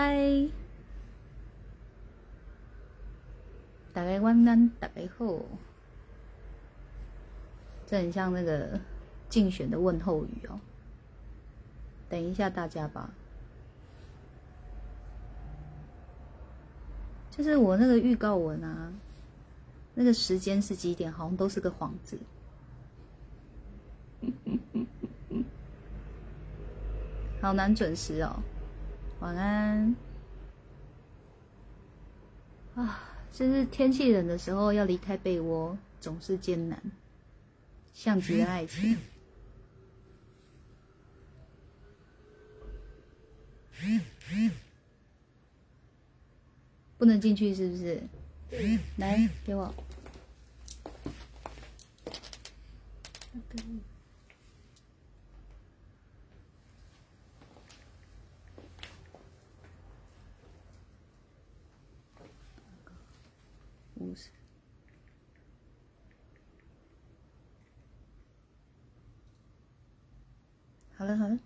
嗨，大家晚安，大家好。这很像那个竞选的问候语哦。等一下，大家吧。就是我那个预告文啊，那个时间是几点？好像都是个幌子。好难准时哦。晚安。啊，真是天气冷的时候要离开被窝，总是艰难。像极了爱情。不能进去是不是？来，给我。五十。好了好了。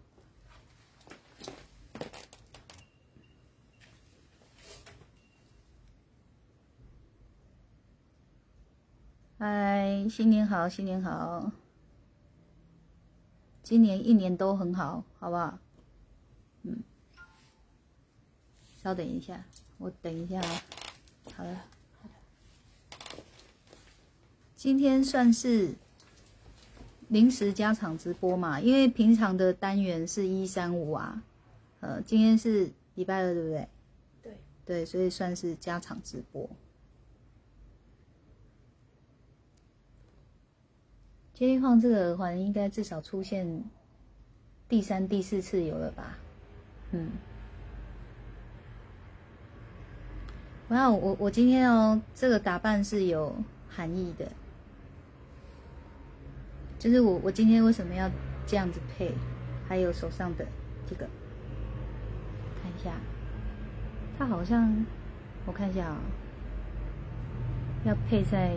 嗨，新年好，新年好，今年一年都很好，好不好？嗯，稍等一下，我等一下啊。好了，今天算是临时加场直播嘛，因为平常的单元是一三五啊，呃，今天是礼拜二，对不对？对，对，所以算是加场直播。今天放这个耳环，应该至少出现第三、第四次有了吧？嗯，哇，我我今天哦，这个打扮是有含义的，就是我我今天为什么要这样子配？还有手上的这个，看一下，它好像我看一下啊，要配在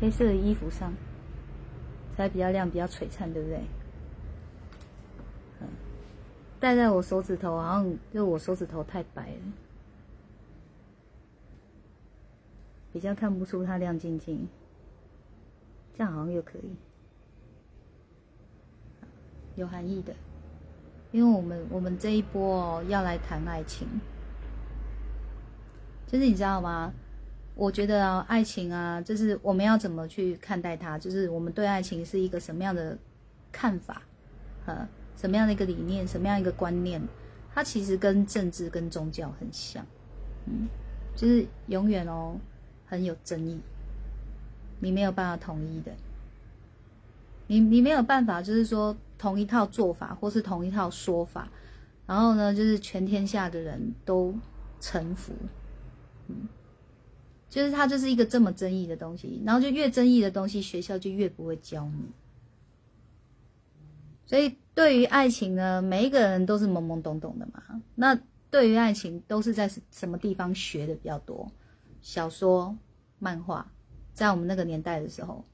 黑色的衣服上。才比较亮，比较璀璨，对不对？戴在我手指头，好像就我手指头太白了，比较看不出它亮晶晶。这样好像又可以，有含义的，因为我们我们这一波哦要来谈爱情，就是你知道吗？我觉得啊，爱情啊，就是我们要怎么去看待它，就是我们对爱情是一个什么样的看法，呃，什么样的一个理念，什么样一个观念，它其实跟政治跟宗教很像，嗯，就是永远哦很有争议，你没有办法统一的，你你没有办法，就是说同一套做法或是同一套说法，然后呢，就是全天下的人都臣服，嗯。就是它就是一个这么争议的东西，然后就越争议的东西，学校就越不会教你。所以对于爱情呢，每一个人都是懵懵懂懂的嘛。那对于爱情，都是在什么地方学的比较多？小说、漫画，在我们那个年代的时候，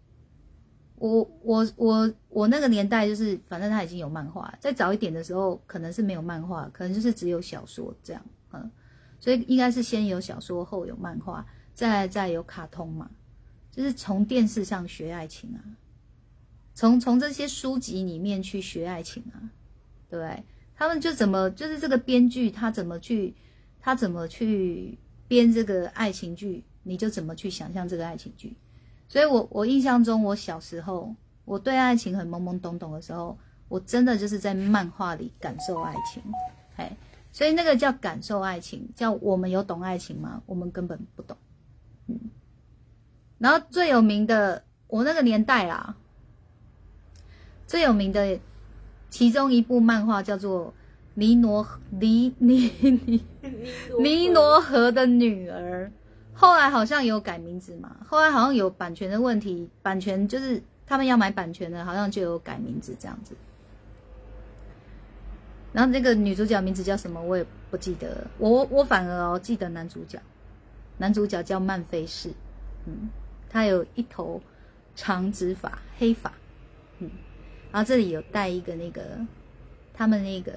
我我我我那个年代就是，反正他已经有漫画。再早一点的时候，可能是没有漫画，可能就是只有小说这样。嗯，所以应该是先有小说，后有漫画。再再有卡通嘛，就是从电视上学爱情啊，从从这些书籍里面去学爱情啊，对？他们就怎么就是这个编剧他怎么去他怎么去编这个爱情剧，你就怎么去想象这个爱情剧。所以我我印象中，我小时候我对爱情很懵懵懂懂的时候，我真的就是在漫画里感受爱情，哎，所以那个叫感受爱情，叫我们有懂爱情吗？我们根本不懂。嗯，然后最有名的，我那个年代啦，最有名的其中一部漫画叫做《尼罗尼 尼 尼尼罗河的女儿》，后来好像有改名字嘛，后来好像有版权的问题，版权就是他们要买版权的，好像就有改名字这样子。然后那个女主角名字叫什么，我也不记得，我我反而哦记得男主角。男主角叫曼菲士，嗯，他有一头长直发，黑发，嗯，然后这里有戴一个那个他们那个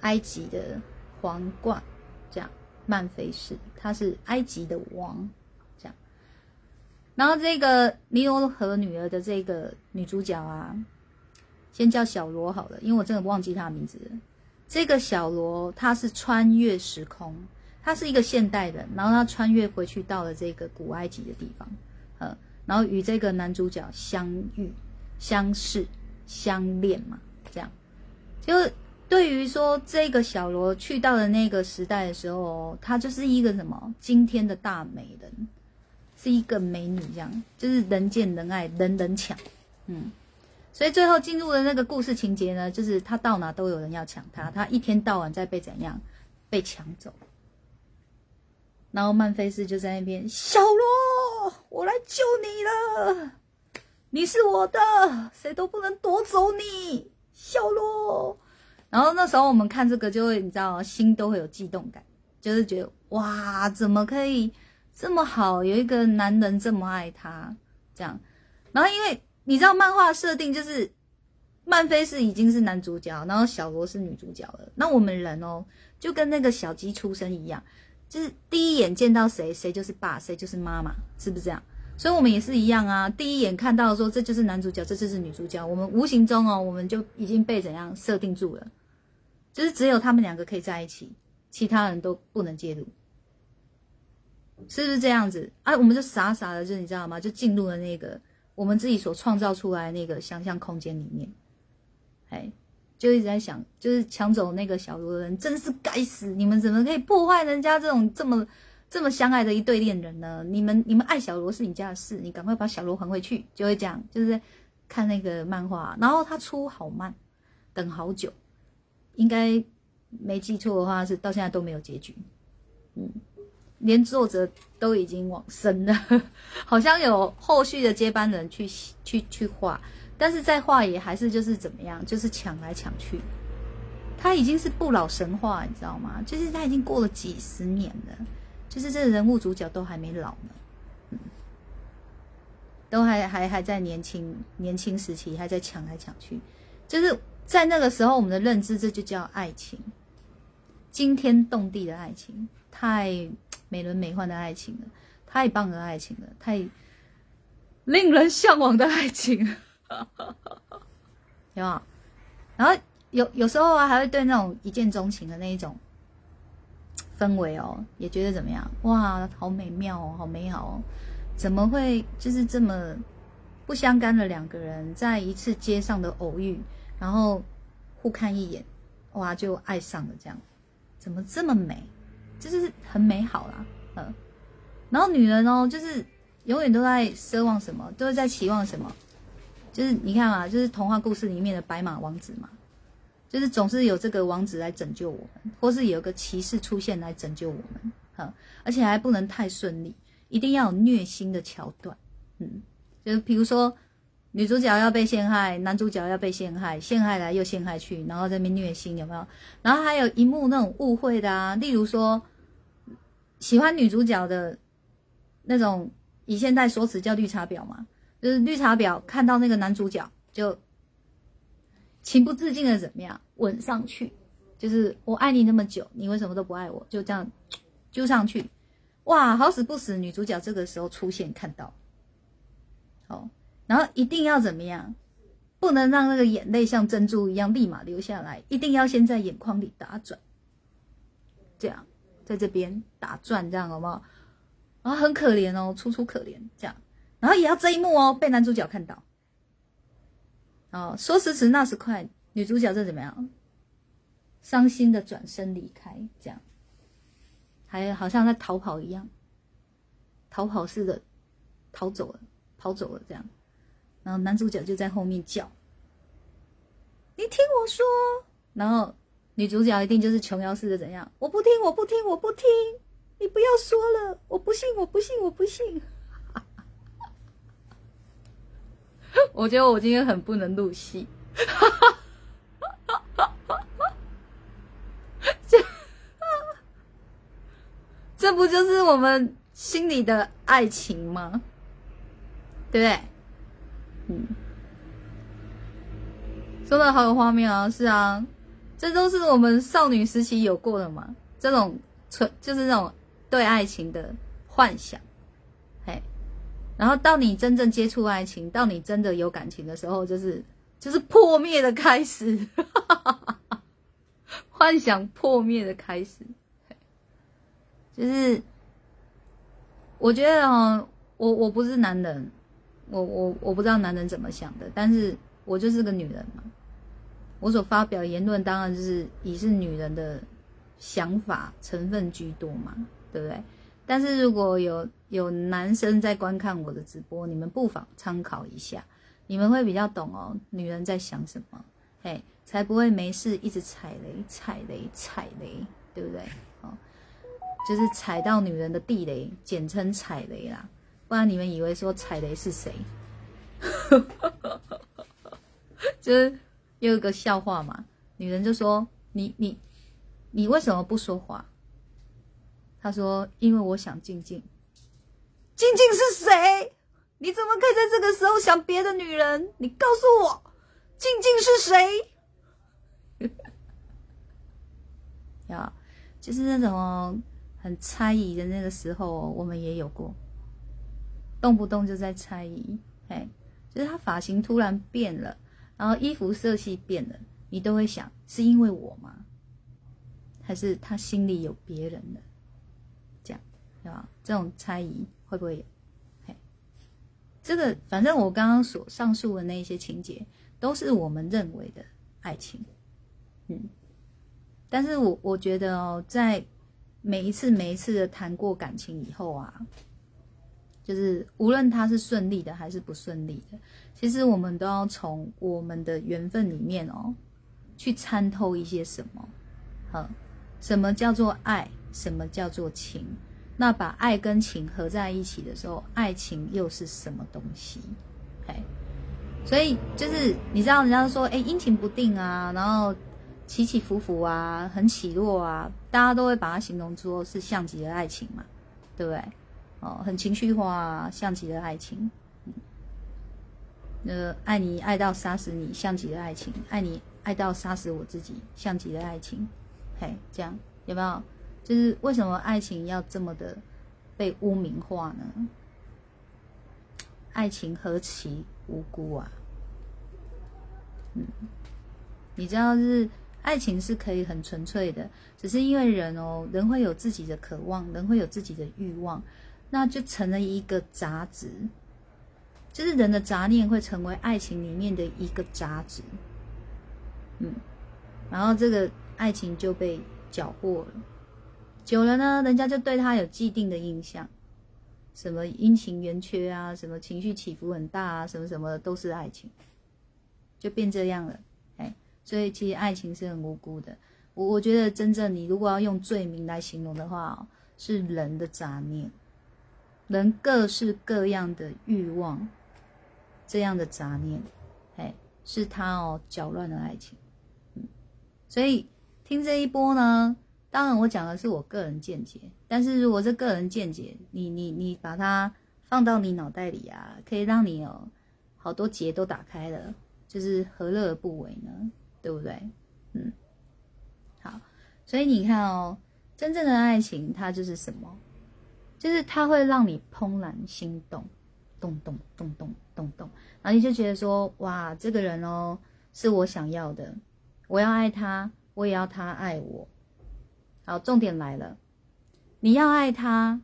埃及的皇冠，曼菲士，他是埃及的王，这样。然后这个尼罗河女儿的这个女主角啊，先叫小罗好了，因为我真的忘记她的名字了。这个小罗她是穿越时空，她是一个现代人，然后她穿越回去到了这个古埃及的地方，呃，然后与这个男主角相遇、相识、相恋嘛，这样。就对于说这个小罗去到了那个时代的时候，她就是一个什么今天的大美人，是一个美女，这样就是人见人爱，人人抢，嗯。所以最后进入的那个故事情节呢，就是他到哪都有人要抢他，他一天到晚在被怎样被抢走。然后曼菲斯就在那边，小罗，我来救你了，你是我的，谁都不能夺走你，小罗。然后那时候我们看这个就会，你知道，心都会有悸动感，就是觉得哇，怎么可以这么好，有一个男人这么爱她，这样。然后因为。你知道漫画设定就是曼菲是已经是男主角，然后小罗是女主角了。那我们人哦，就跟那个小鸡出生一样，就是第一眼见到谁，谁就是爸，谁就是妈妈，是不是这样？所以我们也是一样啊。第一眼看到说这就是男主角，这就是女主角，我们无形中哦，我们就已经被怎样设定住了，就是只有他们两个可以在一起，其他人都不能介入，是不是这样子？啊，我们就傻傻的，就你知道吗？就进入了那个。我们自己所创造出来那个想象空间里面，哎，就一直在想，就是抢走那个小罗的人，真是该死！你们怎么可以破坏人家这种这么这么相爱的一对恋人呢？你们你们爱小罗是你家的事，你赶快把小罗还回去。就会讲，就是看那个漫画，然后他出好慢，等好久，应该没记错的话是到现在都没有结局，嗯。连作者都已经往生了，好像有后续的接班人去去去画，但是在画也还是就是怎么样，就是抢来抢去。他已经是不老神话，你知道吗？就是他已经过了几十年了，就是这个人物主角都还没老呢，嗯都还还还在年轻年轻时期还在抢来抢去，就是在那个时候我们的认知这就叫爱情，惊天动地的爱情，太。美轮美奂的爱情了，太棒的爱情了，太令人向往的爱情，有吗？然后有有时候啊，还会对那种一见钟情的那一种氛围哦，也觉得怎么样？哇，好美妙哦，好美好哦！怎么会就是这么不相干的两个人，在一次街上的偶遇，然后互看一眼，哇，就爱上了这样？怎么这么美？就是很美好啦，嗯，然后女人哦，就是永远都在奢望什么，都在期望什么，就是你看嘛，就是童话故事里面的白马王子嘛，就是总是有这个王子来拯救我们，或是有个骑士出现来拯救我们，哈，而且还不能太顺利，一定要有虐心的桥段，嗯，就是比如说女主角要被陷害，男主角要被陷害，陷害来又陷害去，然后在那边虐心，有没有？然后还有一幕那种误会的啊，例如说。喜欢女主角的那种，以现代说辞叫绿茶婊嘛，就是绿茶婊看到那个男主角就情不自禁的怎么样吻上去，就是我爱你那么久，你为什么都不爱我？就这样揪上去，哇，好死不死，女主角这个时候出现看到，好，然后一定要怎么样？不能让那个眼泪像珍珠一样立马流下来，一定要先在眼眶里打转，这样。在这边打转，这样好不好？啊，很可怜哦，楚楚可怜这样，然后也要这一幕哦，被男主角看到。哦，说时迟，那时快，女主角在怎么样？伤心的转身离开，这样，还好像在逃跑一样，逃跑似的逃走了，跑走了这样，然后男主角就在后面叫：“你听我说。”然后。女主角一定就是琼瑶式的怎样？我不听，我不听，我不听！你不要说了，我不信，我不信，我不信！我觉得我今天很不能入戏，这这不就是我们心里的爱情吗？对不对？嗯，说的好有画面啊！是啊。这都是我们少女时期有过的嘛？这种纯就是那种对爱情的幻想，嘿，然后到你真正接触爱情，到你真的有感情的时候，就是就是破灭的开始，幻想破灭的开始，就是我觉得哦，我我不是男人，我我我不知道男人怎么想的，但是我就是个女人嘛。我所发表言论当然就是以是女人的想法成分居多嘛，对不对？但是如果有有男生在观看我的直播，你们不妨参考一下，你们会比较懂哦，女人在想什么，嘿，才不会没事一直踩雷、踩雷、踩雷，对不对？就是踩到女人的地雷，简称踩雷啦，不然你们以为说踩雷是谁？就是。又一个笑话嘛，女人就说：“你你你为什么不说话？”他说：“因为我想静静。”静静是谁？你怎么可以在这个时候想别的女人？你告诉我，静静是谁？呀，就是那种很猜疑的那个时候，我们也有过，动不动就在猜疑。哎，就是他发型突然变了。然后衣服色系变了，你都会想是因为我吗？还是他心里有别人了？这样，对吧？这种猜疑会不会有？嘿，这个反正我刚刚所上述的那些情节，都是我们认为的爱情，嗯。但是我我觉得哦，在每一次每一次的谈过感情以后啊。就是无论他是顺利的还是不顺利的，其实我们都要从我们的缘分里面哦，去参透一些什么，好，什么叫做爱，什么叫做情？那把爱跟情合在一起的时候，爱情又是什么东西？哎，所以就是你知道，人家说哎阴晴不定啊，然后起起伏伏啊，很起落啊，大家都会把它形容说是像极了爱情嘛，对不对？哦，很情绪化啊，像极了爱情。呃，爱你爱到杀死你，像极了爱情；爱你爱到杀死我自己，像极了爱情。嘿，这样有没有？就是为什么爱情要这么的被污名化呢？爱情何其无辜啊！嗯，你知道，是爱情是可以很纯粹的，只是因为人哦，人会有自己的渴望，人会有自己的欲望。那就成了一个杂质，就是人的杂念会成为爱情里面的一个杂质，嗯，然后这个爱情就被搅和了，久了呢，人家就对他有既定的印象，什么阴晴圆缺啊，什么情绪起伏很大啊，什么什么的都是爱情，就变这样了，所以其实爱情是很无辜的，我我觉得真正你如果要用罪名来形容的话，是人的杂念。人各式各样的欲望，这样的杂念，哎，是他哦搅乱了爱情。嗯，所以听这一波呢，当然我讲的是我个人见解，但是如果这个人见解，你你你把它放到你脑袋里啊，可以让你有好多结都打开了，就是何乐而不为呢？对不对？嗯，好，所以你看哦，真正的爱情它就是什么？就是它会让你怦然心动，动动动动动动，然后你就觉得说，哇，这个人哦，是我想要的，我要爱他，我也要他爱我。好，重点来了，你要爱他，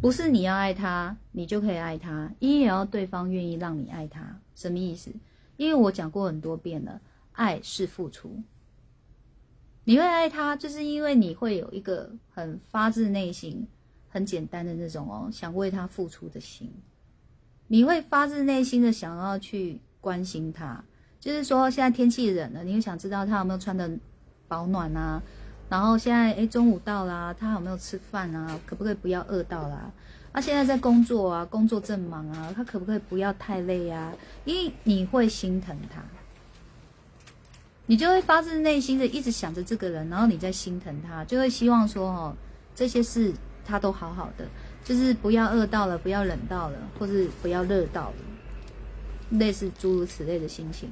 不是你要爱他，你就可以爱他，一也要对方愿意让你爱他。什么意思？因为我讲过很多遍了，爱是付出。你会爱他，就是因为你会有一个很发自内心。很简单的那种哦，想为他付出的心，你会发自内心的想要去关心他。就是说，现在天气冷了，你会想知道他有没有穿的保暖啊？然后现在诶，中午到啦，他有没有吃饭啊？可不可以不要饿到啦？他现在在工作啊，工作正忙啊，他可不可以不要太累啊？因为你会心疼他，你就会发自内心的一直想着这个人，然后你在心疼他，就会希望说哦，这些事。他都好好的，就是不要饿到了，不要冷到了，或是不要热到了，类似诸如此类的心情。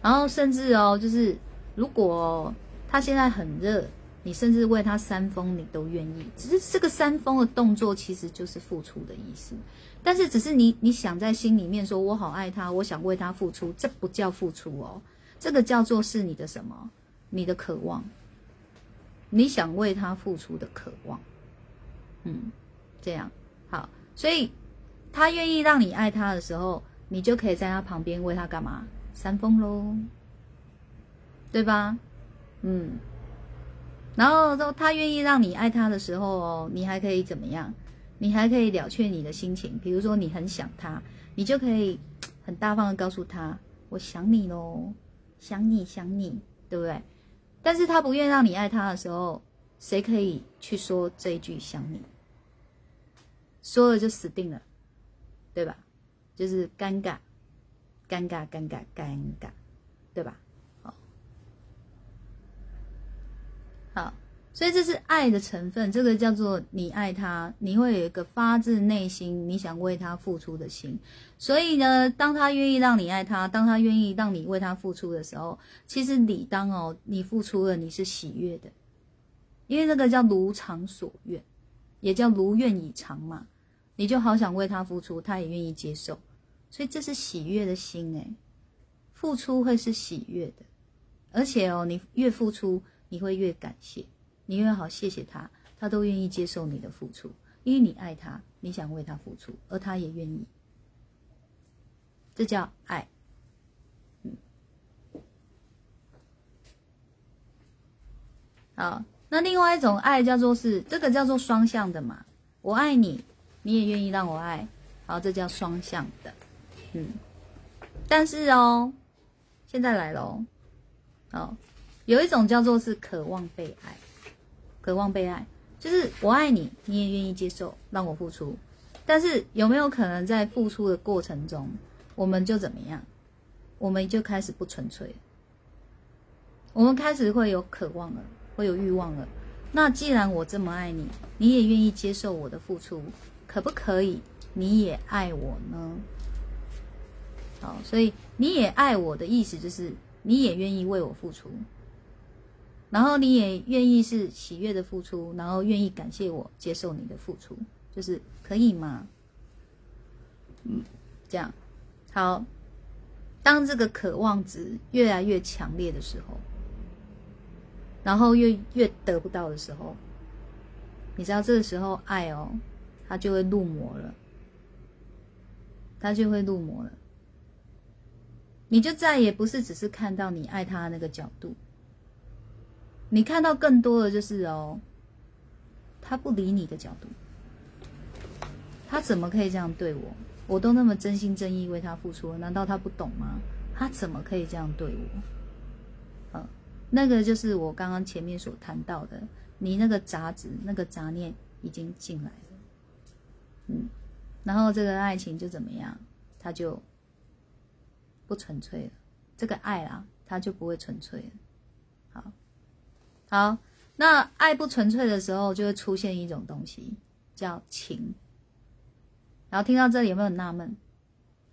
然后甚至哦，就是如果他现在很热，你甚至为他扇风，你都愿意。只是这个扇风的动作，其实就是付出的意思。但是，只是你你想在心里面说，我好爱他，我想为他付出，这不叫付出哦，这个叫做是你的什么？你的渴望，你想为他付出的渴望。嗯，这样好，所以他愿意让你爱他的时候，你就可以在他旁边为他干嘛？扇风喽，对吧？嗯。然后说他愿意让你爱他的时候哦，你还可以怎么样？你还可以了却你的心情，比如说你很想他，你就可以 很大方的告诉他：“我想你喽，想你想你，对不对？”但是他不愿让你爱他的时候，谁可以去说这一句想你？说了就死定了，对吧？就是尴尬，尴尬，尴尬，尴尬，对吧？好好，所以这是爱的成分，这个叫做你爱他，你会有一个发自内心你想为他付出的心。所以呢，当他愿意让你爱他，当他愿意让你为他付出的时候，其实理当哦，你付出了，你是喜悦的，因为那个叫如偿所愿，也叫如愿以偿嘛。你就好想为他付出，他也愿意接受，所以这是喜悦的心诶，付出会是喜悦的，而且哦，你越付出。你会越感谢，你越好谢谢他，他都愿意接受你的付出，因为你爱他，你想为他付出，而他也愿意，这叫爱。嗯，好，那另外一种爱叫做是这个叫做双向的嘛，我爱你，你也愿意让我爱，好，这叫双向的。嗯，但是哦，现在来喽，哦。有一种叫做是渴望被爱，渴望被爱，就是我爱你，你也愿意接受让我付出，但是有没有可能在付出的过程中，我们就怎么样？我们就开始不纯粹，我们开始会有渴望了，会有欲望了。那既然我这么爱你，你也愿意接受我的付出，可不可以？你也爱我呢？好，所以你也爱我的意思就是，你也愿意为我付出。然后你也愿意是喜悦的付出，然后愿意感谢我接受你的付出，就是可以吗？嗯，这样好。当这个渴望值越来越强烈的时候，然后越越得不到的时候，你知道这个时候爱哦，它就会入魔了，它就会入魔了。你就再也不是只是看到你爱他的那个角度。你看到更多的就是哦，他不理你的角度，他怎么可以这样对我？我都那么真心真意为他付出，难道他不懂吗？他怎么可以这样对我？嗯，那个就是我刚刚前面所谈到的，你那个杂质、那个杂念已经进来了，嗯，然后这个爱情就怎么样？他就不纯粹了，这个爱啊，他就不会纯粹了，好。好，那爱不纯粹的时候，就会出现一种东西叫情。然后听到这里有没有纳闷？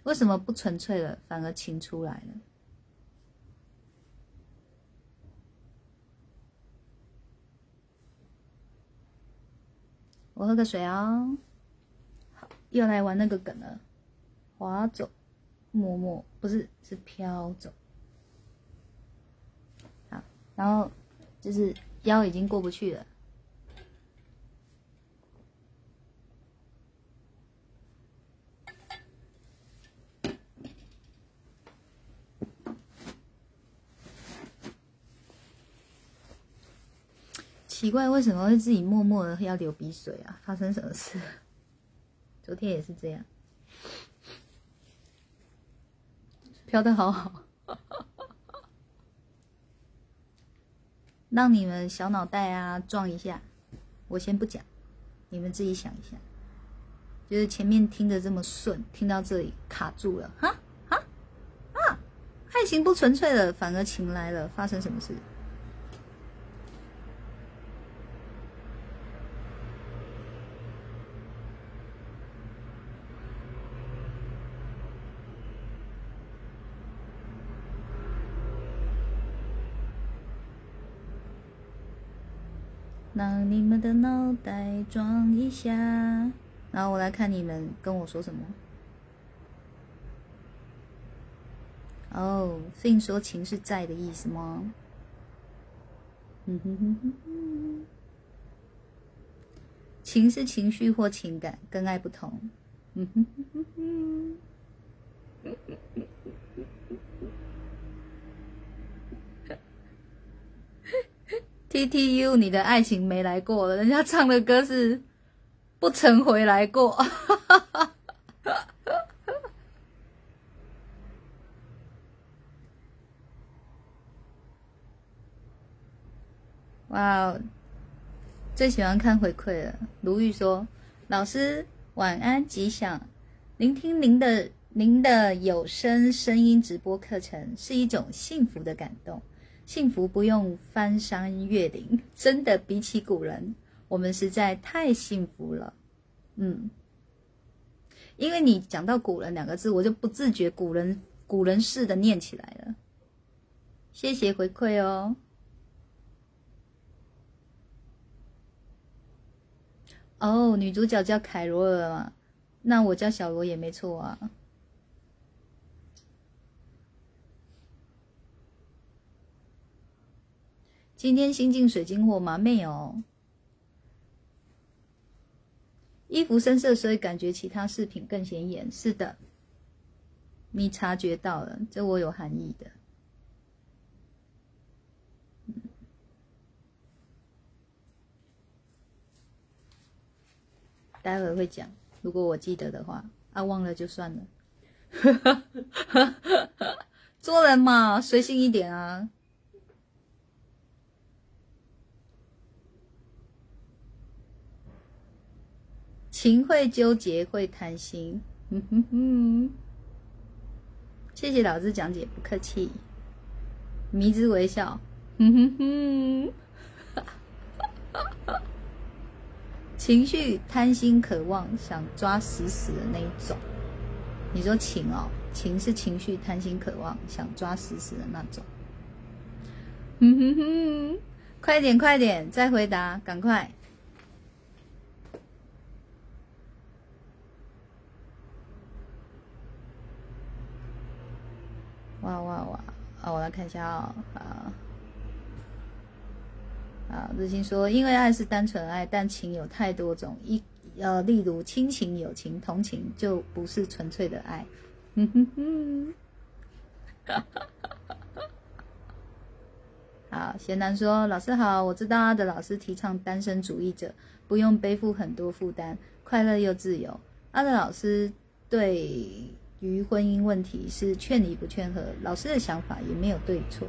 为什么不纯粹了，反而情出来了？我喝个水哦。好，又来玩那个梗了，划走，默默不是是飘走。好，然后。就是腰已经过不去了，奇怪，为什么会自己默默的要流鼻水啊？发生什么事？昨天也是这样，飘的好好。让你们小脑袋啊撞一下，我先不讲，你们自己想一下。就是前面听着这么顺，听到这里卡住了，哈哈啊！爱情不纯粹了，反而情来了，发生什么事？让你们的脑袋装一下，然后我来看你们跟我说什么。哦，所以说情是在的意思吗？嗯哼哼哼，情是情绪或情感，跟爱不同。嗯哼哼哼哼。T T U，你的爱情没来过了，人家唱的歌是不曾回来过。哇哦，最喜欢看回馈了。卢玉说：“老师晚安，吉祥，聆听您的您的有声声音直播课程是一种幸福的感动。幸福不用翻山越岭，真的比起古人，我们实在太幸福了。嗯，因为你讲到古人两个字，我就不自觉古人古人式的念起来了。谢谢回馈哦。”哦，女主角叫凯罗尔嘛，那我叫小罗也没错啊。今天新进水晶货吗？没有。衣服深色，所以感觉其他饰品更显眼。是的，你察觉到了，这我有含义的。待会会讲，如果我记得的话，啊，忘了就算了。做人嘛，随性一点啊。情会纠结，会贪心。嗯哼哼，谢谢老师讲解，不客气。迷之微笑。哼哼哼。情绪贪心、渴望、想抓死死的那一种。你说情哦，情是情绪贪心、渴望、想抓死死的那种。嗯哼哼，快点快点，再回答，赶快！哇哇哇！啊，我来看一下啊，啊。啊，日清说，因为爱是单纯爱，但情有太多种，一呃，例如亲情、友情、同情，就不是纯粹的爱。哼哼哼，好，贤男说，老师好，我知道阿德老师提倡单身主义者不用背负很多负担，快乐又自由。阿德老师对于婚姻问题是劝离不劝和，老师的想法也没有对错。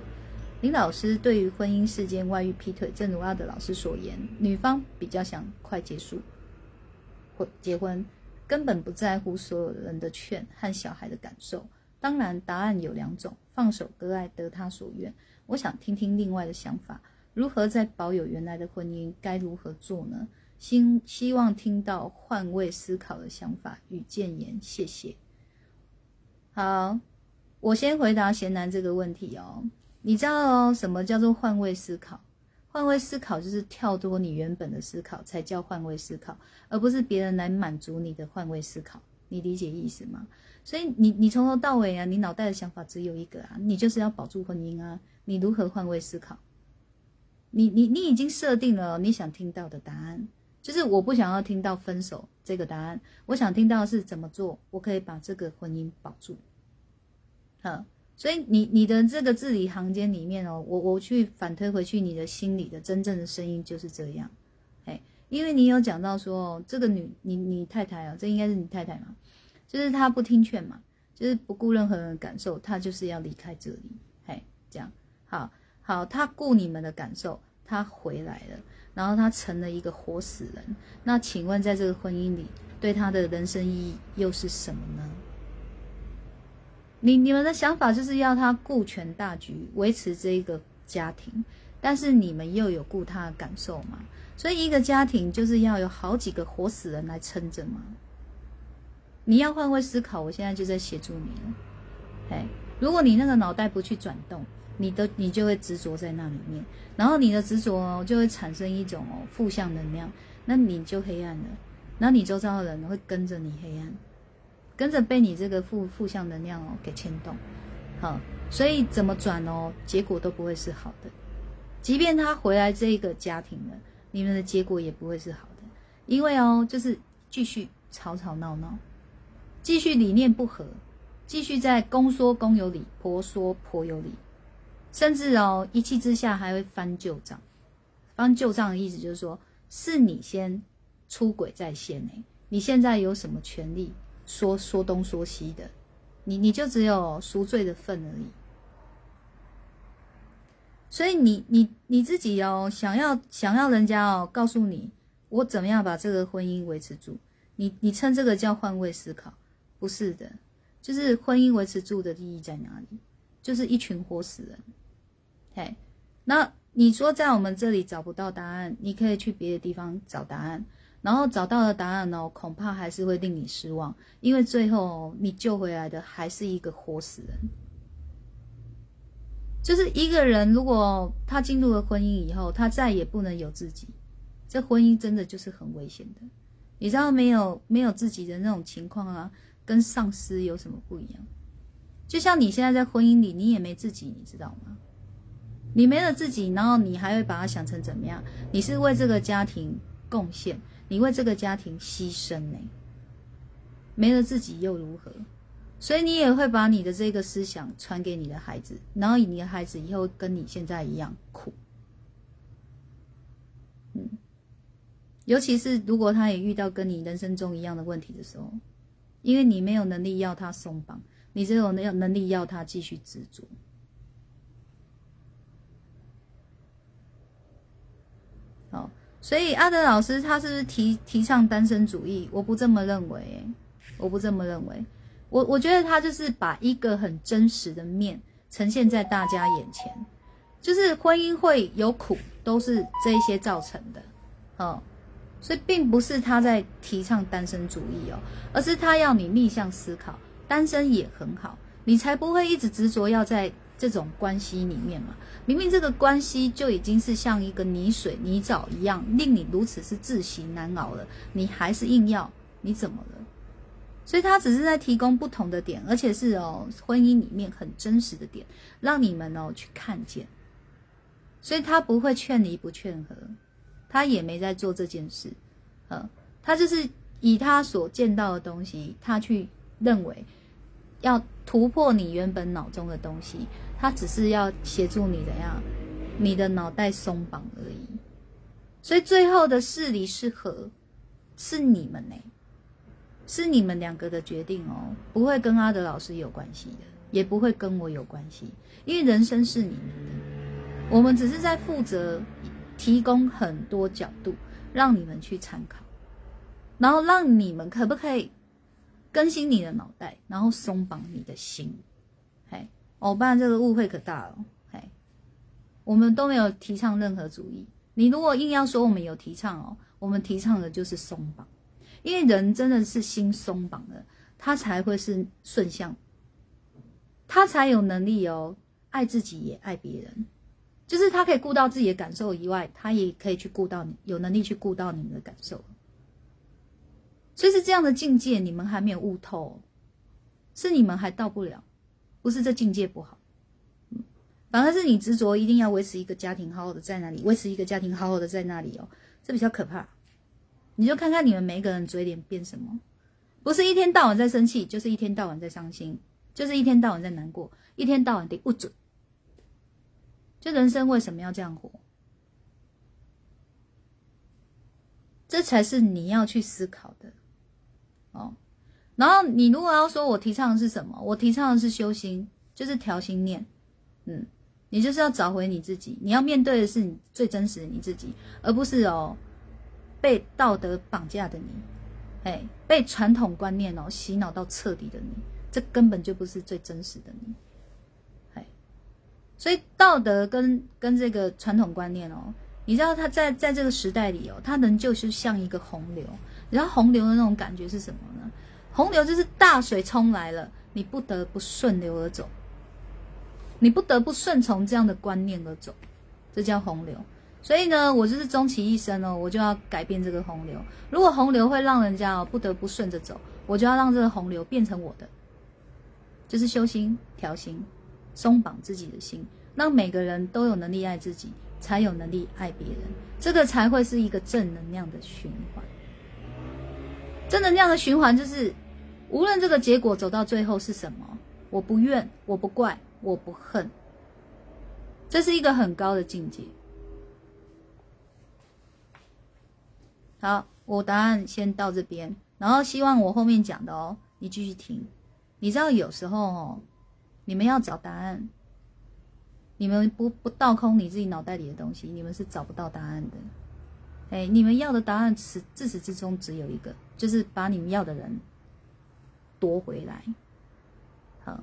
林老师对于婚姻事件、外遇、劈腿，正如阿德老师所言，女方比较想快结束或结婚，根本不在乎所有人的劝和小孩的感受。当然，答案有两种：放手割爱，得他所愿。我想听听另外的想法，如何在保有原来的婚姻，该如何做呢？希希望听到换位思考的想法与建言。谢谢。好，我先回答贤男这个问题哦。你知道哦什么叫做换位思考？换位思考就是跳脱你原本的思考，才叫换位思考，而不是别人来满足你的换位思考。你理解意思吗？所以你你从头到尾啊，你脑袋的想法只有一个啊，你就是要保住婚姻啊。你如何换位思考？你你你已经设定了你想听到的答案，就是我不想要听到分手这个答案，我想听到是怎么做，我可以把这个婚姻保住。好。所以你你的这个字里行间里面哦，我我去反推回去，你的心里的真正的声音就是这样，哎，因为你有讲到说这个女你你太太啊，这应该是你太太嘛，就是她不听劝嘛，就是不顾任何人的感受，她就是要离开这里，嘿，这样，好好，她顾你们的感受，她回来了，然后他成了一个活死人，那请问在这个婚姻里，对他的人生意义又是什么呢？你你们的想法就是要他顾全大局，维持这一个家庭，但是你们又有顾他的感受嘛？所以一个家庭就是要有好几个活死人来撑着嘛。你要换位思考，我现在就在协助你了。哎，如果你那个脑袋不去转动，你的你就会执着在那里面，然后你的执着就会产生一种哦负向能量，那你就黑暗了，那你周遭的人会跟着你黑暗，跟着被你这个负负向能量哦给牵动，好，所以怎么转哦，结果都不会是好的，即便他回来这个家庭了，你们的结果也不会是好的，因为哦就是继续吵吵闹闹，继续理念不合。继续在公说公有理，婆说婆有理，甚至哦一气之下还会翻旧账。翻旧账的意思就是说，是你先出轨在先哎，你现在有什么权利说说东说西的？你你就只有赎罪的份而已。所以你你你自己哦，想要想要人家哦告诉你我怎么样把这个婚姻维持住，你你称这个叫换位思考，不是的。就是婚姻维持住的意义在哪里？就是一群活死人。嘿，那你说在我们这里找不到答案，你可以去别的地方找答案。然后找到了答案呢，恐怕还是会令你失望，因为最后你救回来的还是一个活死人。就是一个人，如果他进入了婚姻以后，他再也不能有自己，这婚姻真的就是很危险的。你知道没有没有自己的那种情况啊？跟丧尸有什么不一样？就像你现在在婚姻里，你也没自己，你知道吗？你没了自己，然后你还会把它想成怎么样？你是为这个家庭贡献，你为这个家庭牺牲呢？没了自己又如何？所以你也会把你的这个思想传给你的孩子，然后你的孩子以后跟你现在一样苦。嗯，尤其是如果他也遇到跟你人生中一样的问题的时候。因为你没有能力要他松绑，你只有能能力要他继续执着。哦，所以阿德老师他是不是提提倡单身主义？我不这么认为，我不这么认为。我我觉得他就是把一个很真实的面呈现在大家眼前，就是婚姻会有苦，都是这些造成的。哦。所以并不是他在提倡单身主义哦，而是他要你逆向思考，单身也很好，你才不会一直执着要在这种关系里面嘛。明明这个关系就已经是像一个泥水泥沼一样，令你如此是自行难熬了，你还是硬要，你怎么了？所以他只是在提供不同的点，而且是哦婚姻里面很真实的点，让你们哦去看见。所以他不会劝离不劝和。他也没在做这件事，呃，他就是以他所见到的东西，他去认为要突破你原本脑中的东西，他只是要协助你怎样，你的脑袋松绑而已。所以最后的是离是合，是你们呢，是你们两个的决定哦，不会跟阿德老师有关系的，也不会跟我有关系，因为人生是你们的，我们只是在负责。提供很多角度让你们去参考，然后让你们可不可以更新你的脑袋，然后松绑你的心？嘿，哦，不然这个误会可大了。嘿，我们都没有提倡任何主义。你如果硬要说我们有提倡哦，我们提倡的就是松绑，因为人真的是心松绑了，他才会是顺向，他才有能力哦，爱自己也爱别人。就是他可以顾到自己的感受以外，他也可以去顾到你，有能力去顾到你们的感受。所以是这样的境界，你们还没有悟透，是你们还到不了，不是这境界不好，反而是你执着一定要维持一个家庭好好的在那里，维持一个家庭好好的在那里哦，这比较可怕。你就看看你们每一个人嘴脸变什么，不是一天到晚在生气，就是一天到晚在伤心，就是一天到晚在难过，一天到晚的不准。就人生为什么要这样活？这才是你要去思考的哦。然后你如果要说我提倡的是什么，我提倡的是修心，就是调心念。嗯，你就是要找回你自己，你要面对的是你最真实的你自己，而不是哦被道德绑架的你，哎，被传统观念哦洗脑到彻底的你，这根本就不是最真实的你。所以道德跟跟这个传统观念哦，你知道它在在这个时代里哦，它能就是像一个洪流。你知道洪流的那种感觉是什么呢？洪流就是大水冲来了，你不得不顺流而走，你不得不顺从这样的观念而走，这叫洪流。所以呢，我就是终其一生哦，我就要改变这个洪流。如果洪流会让人家哦不得不顺着走，我就要让这个洪流变成我的，就是修心、调心、松绑自己的心，让每个人都有能力爱自己，才有能力爱别人，这个才会是一个正能量的循环。正能量的循环就是，无论这个结果走到最后是什么，我不怨，我不怪，我不恨，这是一个很高的境界。好，我答案先到这边，然后希望我后面讲的哦，你继续听。你知道有时候哦，你们要找答案，你们不不倒空你自己脑袋里的东西，你们是找不到答案的。哎，你们要的答案是自始至终只有一个，就是把你们要的人夺回来。好，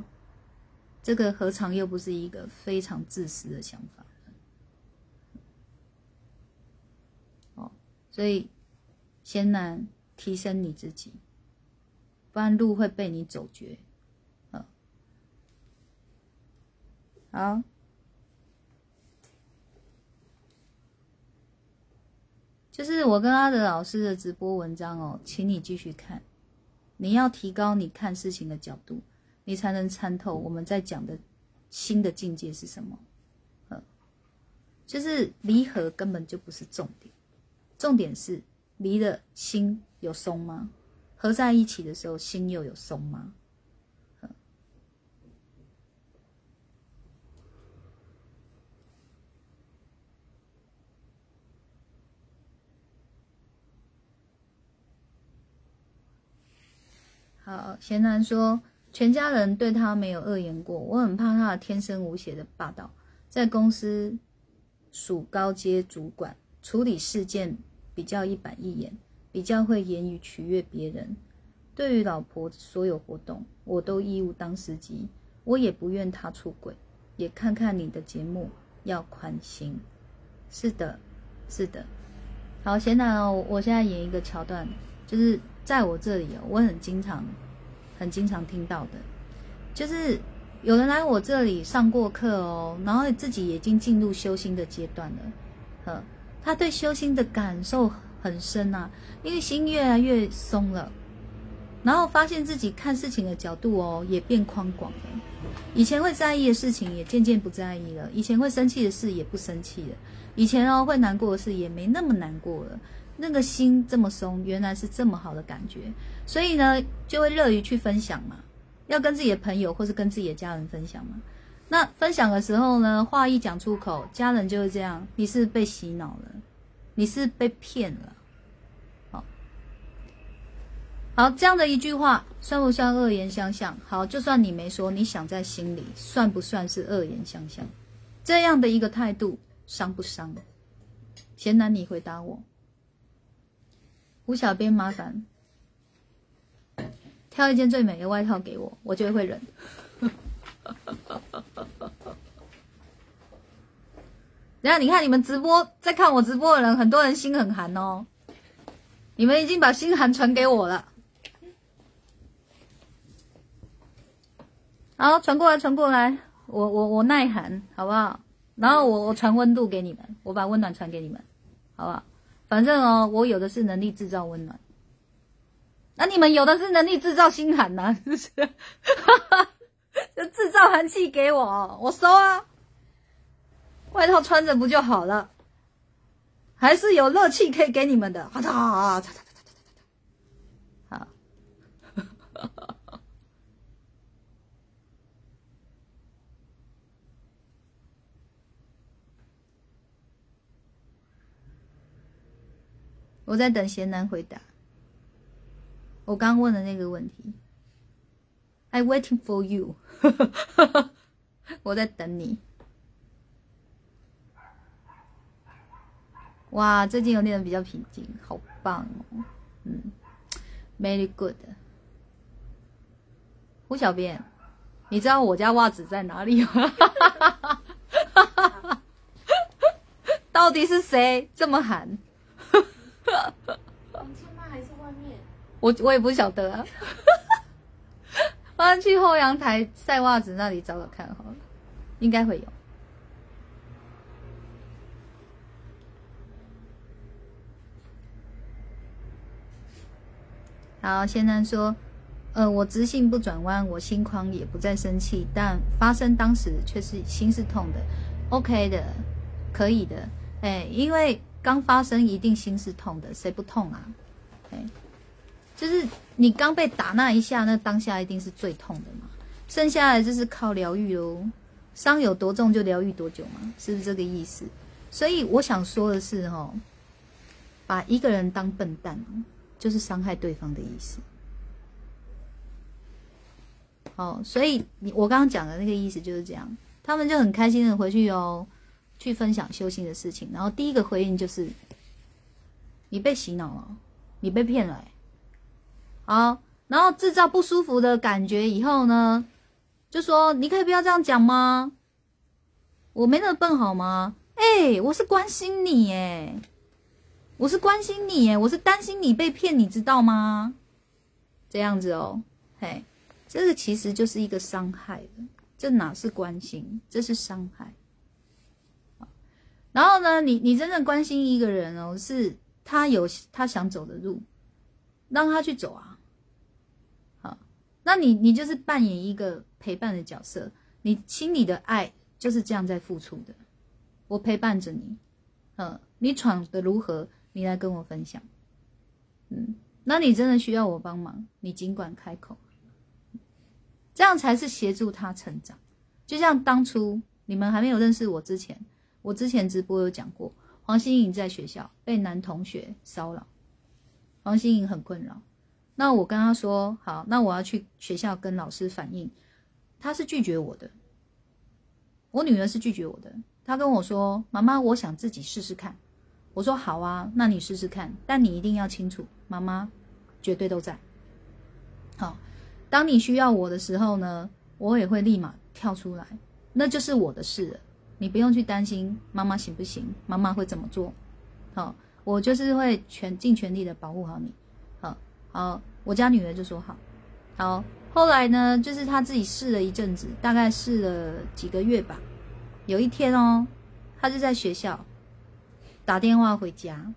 这个何尝又不是一个非常自私的想法？哦，所以。先难提升你自己，不然路会被你走绝。嗯，好，就是我跟阿德老师的直播文章哦，请你继续看。你要提高你看事情的角度，你才能参透我们在讲的新的境界是什么。呃，就是离合根本就不是重点，重点是。离的心有松吗？合在一起的时候，心又有松吗？好，贤男说，全家人对他没有恶言过，我很怕他的天生无邪的霸道，在公司属高阶主管，处理事件。比较一板一眼，比较会言语取悦别人。对于老婆所有活动，我都义务当司机。我也不愿他出轨，也看看你的节目，要宽心。是的，是的。好，现在哦，我现在演一个桥段，就是在我这里哦，我很经常、很经常听到的，就是有人来我这里上过课哦，然后自己已经进入修心的阶段了，呵。他对修心的感受很深啊，因为心越来越松了，然后发现自己看事情的角度哦也变宽广了。以前会在意的事情也渐渐不在意了，以前会生气的事也不生气了，以前哦会难过的事也没那么难过了。那个心这么松，原来是这么好的感觉，所以呢就会乐于去分享嘛，要跟自己的朋友或是跟自己的家人分享嘛。那分享的时候呢，话一讲出口，家人就会这样，你是被洗脑了，你是被骗了，好，好这样的一句话，算不算恶言相向？好，就算你没说，你想在心里，算不算是恶言相向？这样的一个态度，伤不伤？贤男，你回答我。胡小编，麻烦挑一件最美的外套给我，我就会忍。然后你看，你们直播在看我直播的人，很多人心很寒哦。你们已经把心寒传给我了，好，传过来，传过来，我我我耐寒，好不好？然后我我传温度给你们，我把温暖传给你们，好不好？反正哦，我有的是能力制造温暖，那你们有的是能力制造心寒呐，是不是？就制造寒气给我，我收啊！外套穿着不就好了？还是有热气可以给你们的。好，好，我在等贤男回答我刚问的那个问题。I waiting for you，我在等你。哇，最近有练得比较平静，好棒哦。嗯，very good。胡小编，你知道我家袜子在哪里吗？到底是谁这么喊？房间吗？还是外面？我我也不晓得啊。我去后阳台晒袜子那里找找看好了。应该会有。好，现在说，呃，我直性不转弯，我心狂也不再生气，但发生当时却是心是痛的。OK 的，可以的，哎，因为刚发生一定心是痛的，谁不痛啊？哎，就是你刚被打那一下，那当下一定是最痛的嘛。剩下的就是靠疗愈喽，伤有多重就疗愈多久嘛，是不是这个意思？所以我想说的是，哈，把一个人当笨蛋。就是伤害对方的意思。哦，所以你我刚刚讲的那个意思就是这样，他们就很开心的回去哦，去分享修行的事情。然后第一个回应就是，你被洗脑了，你被骗了。好，然后制造不舒服的感觉以后呢，就说你可以不要这样讲吗？我没那么笨好吗？哎，我是关心你哎。我是关心你，耶，我是担心你被骗，你知道吗？这样子哦，嘿，这个其实就是一个伤害这哪是关心，这是伤害。然后呢，你你真正关心一个人哦，是他有他想走的路，让他去走啊。好，那你你就是扮演一个陪伴的角色，你心里的爱就是这样在付出的。我陪伴着你，嗯，你闯的如何？你来跟我分享，嗯，那你真的需要我帮忙，你尽管开口，这样才是协助他成长。就像当初你们还没有认识我之前，我之前直播有讲过，黄心颖在学校被男同学骚扰，黄心颖很困扰。那我跟他说好，那我要去学校跟老师反映，他是拒绝我的，我女儿是拒绝我的，她跟我说：“妈妈，我想自己试试看。”我说好啊，那你试试看，但你一定要清楚，妈妈绝对都在。好，当你需要我的时候呢，我也会立马跳出来，那就是我的事了，你不用去担心妈妈行不行，妈妈会怎么做。好，我就是会全尽全力的保护好你。好，好，我家女儿就说好，好。后来呢，就是她自己试了一阵子，大概试了几个月吧。有一天哦，她就在学校。打电话回家，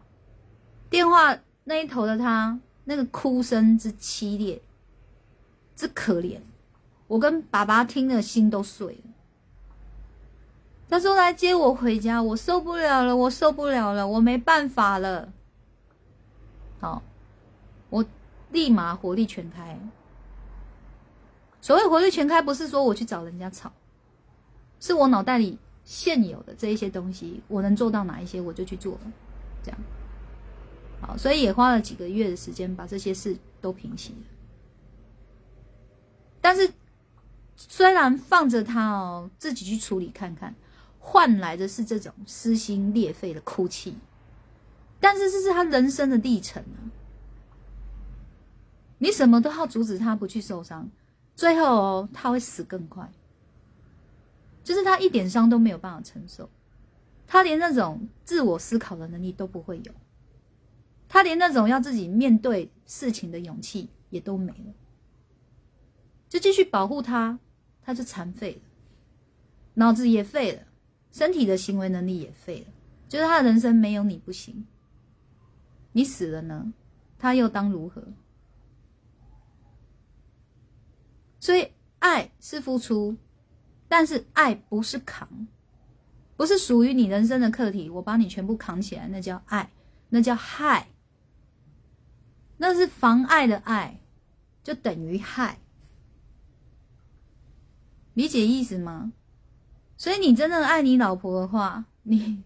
电话那一头的她，那个哭声之凄烈，之可怜，我跟爸爸听了心都碎了。他说：“来接我回家，我受不了了，我受不了了，我没办法了。”好，我立马火力全开。所谓火力全开，不是说我去找人家吵，是我脑袋里。现有的这一些东西，我能做到哪一些，我就去做，这样。好，所以也花了几个月的时间把这些事都平息。但是，虽然放着他哦，自己去处理看看，换来的是这种撕心裂肺的哭泣，但是这是他人生的历程啊。你什么都要阻止他不去受伤，最后哦，他会死更快。就是他一点伤都没有办法承受，他连那种自我思考的能力都不会有，他连那种要自己面对事情的勇气也都没了，就继续保护他，他就残废了，脑子也废了，身体的行为能力也废了，就是他的人生没有你不行，你死了呢，他又当如何？所以爱是付出。但是爱不是扛，不是属于你人生的课题，我把你全部扛起来，那叫爱，那叫害，那是妨碍的爱，就等于害，理解意思吗？所以你真正爱你老婆的话，你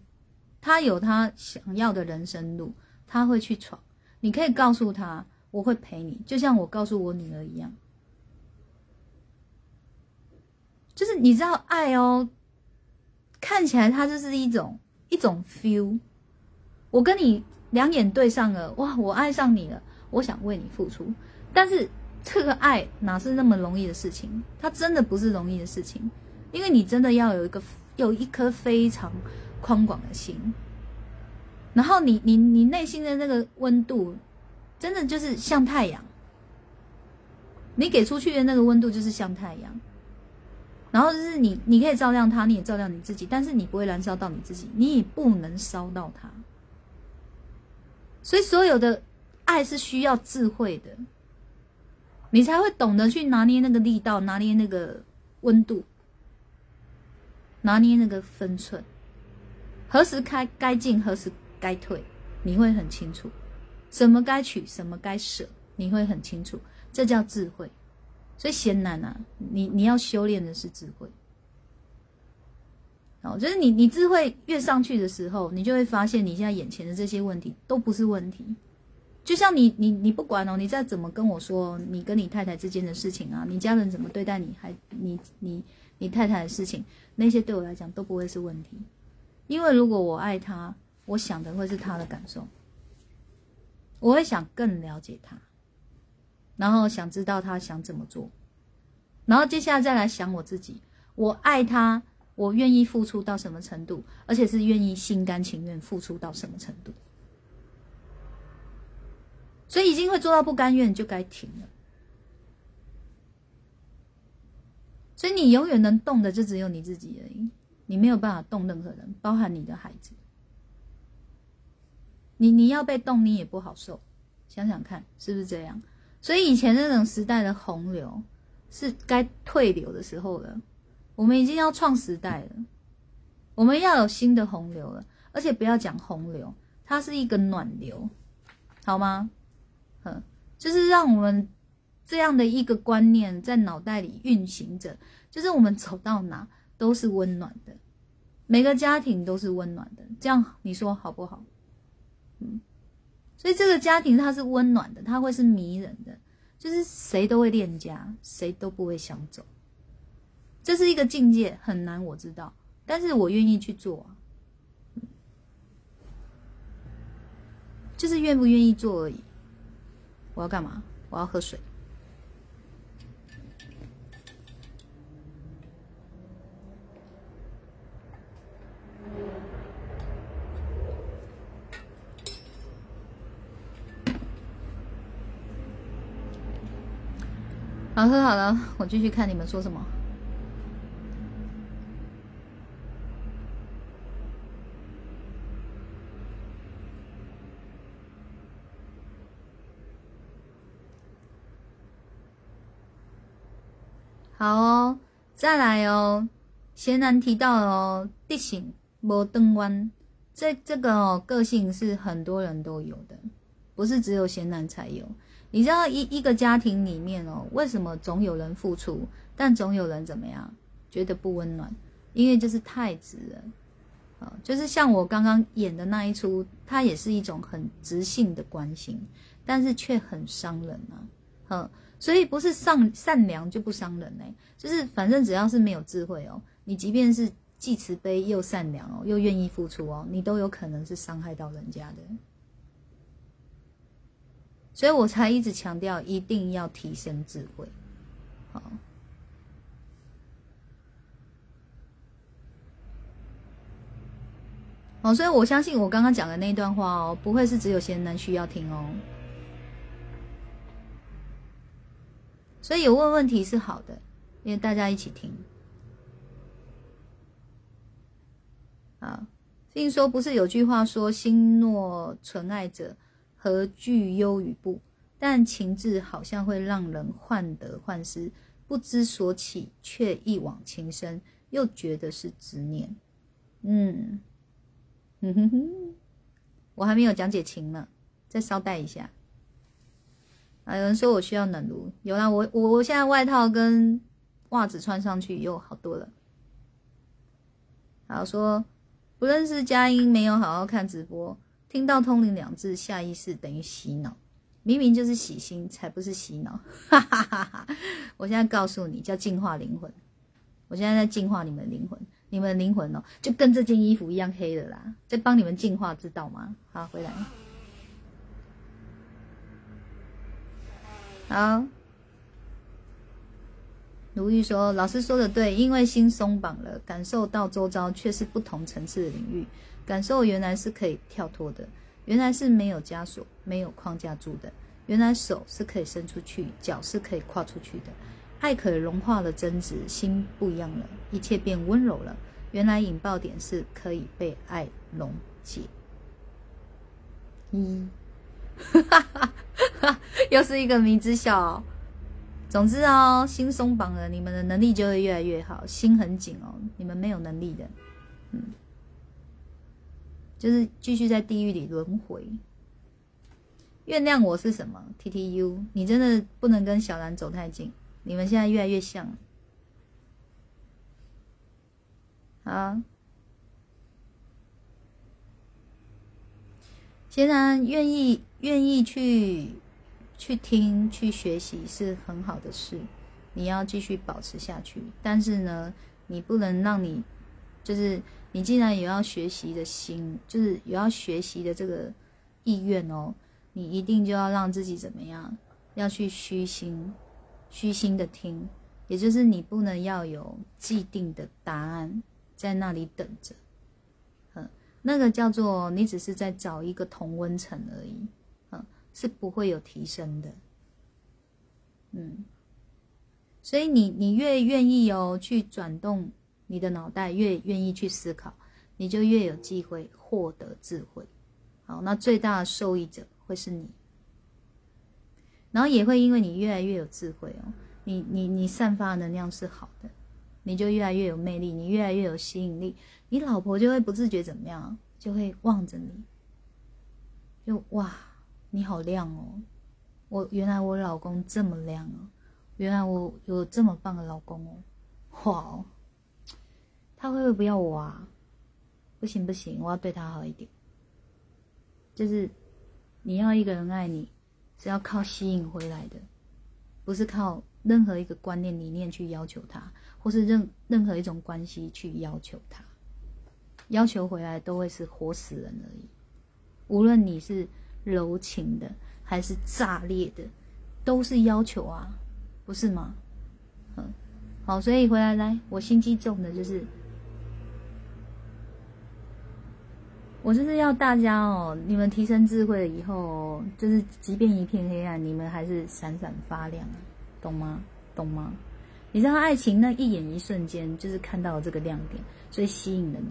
他有他想要的人生路，他会去闯，你可以告诉他，我会陪你，就像我告诉我女儿一样。就是你知道爱哦，看起来它就是一种一种 feel。我跟你两眼对上了，哇，我爱上你了，我想为你付出。但是这个爱哪是那么容易的事情？它真的不是容易的事情，因为你真的要有一个有一颗非常宽广的心，然后你你你内心的那个温度，真的就是像太阳，你给出去的那个温度就是像太阳。然后就是你，你可以照亮他，你也照亮你自己，但是你不会燃烧到你自己，你也不能烧到他。所以所有的爱是需要智慧的，你才会懂得去拿捏那个力道，拿捏那个温度，拿捏那个分寸，何时开该进，何时该退，你会很清楚。什么该取，什么该舍，你会很清楚。这叫智慧。所以贤男啊，你你要修炼的是智慧。哦，就是你你智慧越上去的时候，你就会发现你现在眼前的这些问题都不是问题。就像你你你不管哦，你再怎么跟我说你跟你太太之间的事情啊，你家人怎么对待你，还你你你太太的事情，那些对我来讲都不会是问题。因为如果我爱他，我想的会是他的感受，我会想更了解他。然后想知道他想怎么做，然后接下来再来想我自己，我爱他，我愿意付出到什么程度，而且是愿意心甘情愿付出到什么程度。所以已经会做到不甘愿，就该停了。所以你永远能动的就只有你自己而已，你没有办法动任何人，包含你的孩子。你你要被动，你也不好受，想想看是不是这样？所以以前那种时代的洪流是该退流的时候了，我们已经要创时代了，我们要有新的洪流了，而且不要讲洪流，它是一个暖流，好吗？嗯，就是让我们这样的一个观念在脑袋里运行着，就是我们走到哪都是温暖的，每个家庭都是温暖的，这样你说好不好？嗯。所以这个家庭它是温暖的，它会是迷人的，就是谁都会恋家，谁都不会想走。这是一个境界，很难我知道，但是我愿意去做啊，就是愿不愿意做而已。我要干嘛？我要喝水。好，喝好了，我继续看你们说什么。好哦，再来哦。贤男提到哦，地形无灯弯，这这个哦个性是很多人都有的，不是只有贤男才有。你知道一一个家庭里面哦，为什么总有人付出，但总有人怎么样觉得不温暖？因为就是太直了，啊，就是像我刚刚演的那一出，它也是一种很直性的关心，但是却很伤人啊，嗯，所以不是善善良就不伤人呢，就是反正只要是没有智慧哦，你即便是既慈悲又善良哦，又愿意付出哦，你都有可能是伤害到人家的。所以我才一直强调，一定要提升智慧，好，哦，所以我相信我刚刚讲的那段话哦，不会是只有贤男需要听哦。所以有问问题是好的，因为大家一起听。啊，听说不是有句话说“心若纯爱者”。何惧忧与怖？但情志好像会让人患得患失，不知所起，却一往情深，又觉得是执念。嗯，哼哼哼，我还没有讲解情呢，再稍待一下。啊，有人说我需要冷炉，有啦，我我我现在外套跟袜子穿上去又好多了。然后说不认识佳音，没有好好看直播。听到“通灵”两字，下意识等于洗脑，明明就是洗心，才不是洗脑。哈哈哈哈我现在告诉你，叫净化灵魂。我现在在净化你们的灵魂，你们的灵魂哦，就跟这件衣服一样黑的啦，在帮你们净化，知道吗？好，回来。好，如玉说：“老师说的对，因为心松绑了，感受到周遭却是不同层次的领域。”感受原来是可以跳脱的，原来是没有枷锁、没有框架住的，原来手是可以伸出去，脚是可以跨出去的，爱可融化了争执，心不一样了，一切变温柔了。原来引爆点是可以被爱溶解。一，又是一个迷之笑。总之哦，心松绑了，你们的能力就会越来越好。心很紧哦，你们没有能力的，嗯，就是继续在地狱里轮回。原谅我是什么？T T U，你真的不能跟小兰走太近。你们现在越来越像。啊，既然愿意愿意去去听去学习是很好的事，你要继续保持下去。但是呢，你不能让你就是你既然有要学习的心，就是有要学习的这个意愿哦，你一定就要让自己怎么样？要去虚心，虚心的听，也就是你不能要有既定的答案。在那里等着，嗯，那个叫做你只是在找一个同温层而已，嗯，是不会有提升的，嗯，所以你你越愿意哦去转动你的脑袋，越愿意去思考，你就越有机会获得智慧。好，那最大的受益者会是你，然后也会因为你越来越有智慧哦，你你你散发的能量是好的。你就越来越有魅力，你越来越有吸引力，你老婆就会不自觉怎么样，就会望着你，就哇，你好亮哦！我原来我老公这么亮哦，原来我有这么棒的老公哦，哇哦！他会不会不要我啊？不行不行，我要对他好一点。就是你要一个人爱你，是要靠吸引回来的，不是靠任何一个观念理念去要求他。或是任任何一种关系去要求他，要求回来都会是活死人而已。无论你是柔情的还是炸裂的，都是要求啊，不是吗？嗯，好，所以回来来，我心机重的就是，我就是要大家哦，你们提升智慧了以后，就是即便一片黑暗，你们还是闪闪发亮，懂吗？懂吗？你知道爱情那一眼一瞬间，就是看到了这个亮点，所以吸引了你，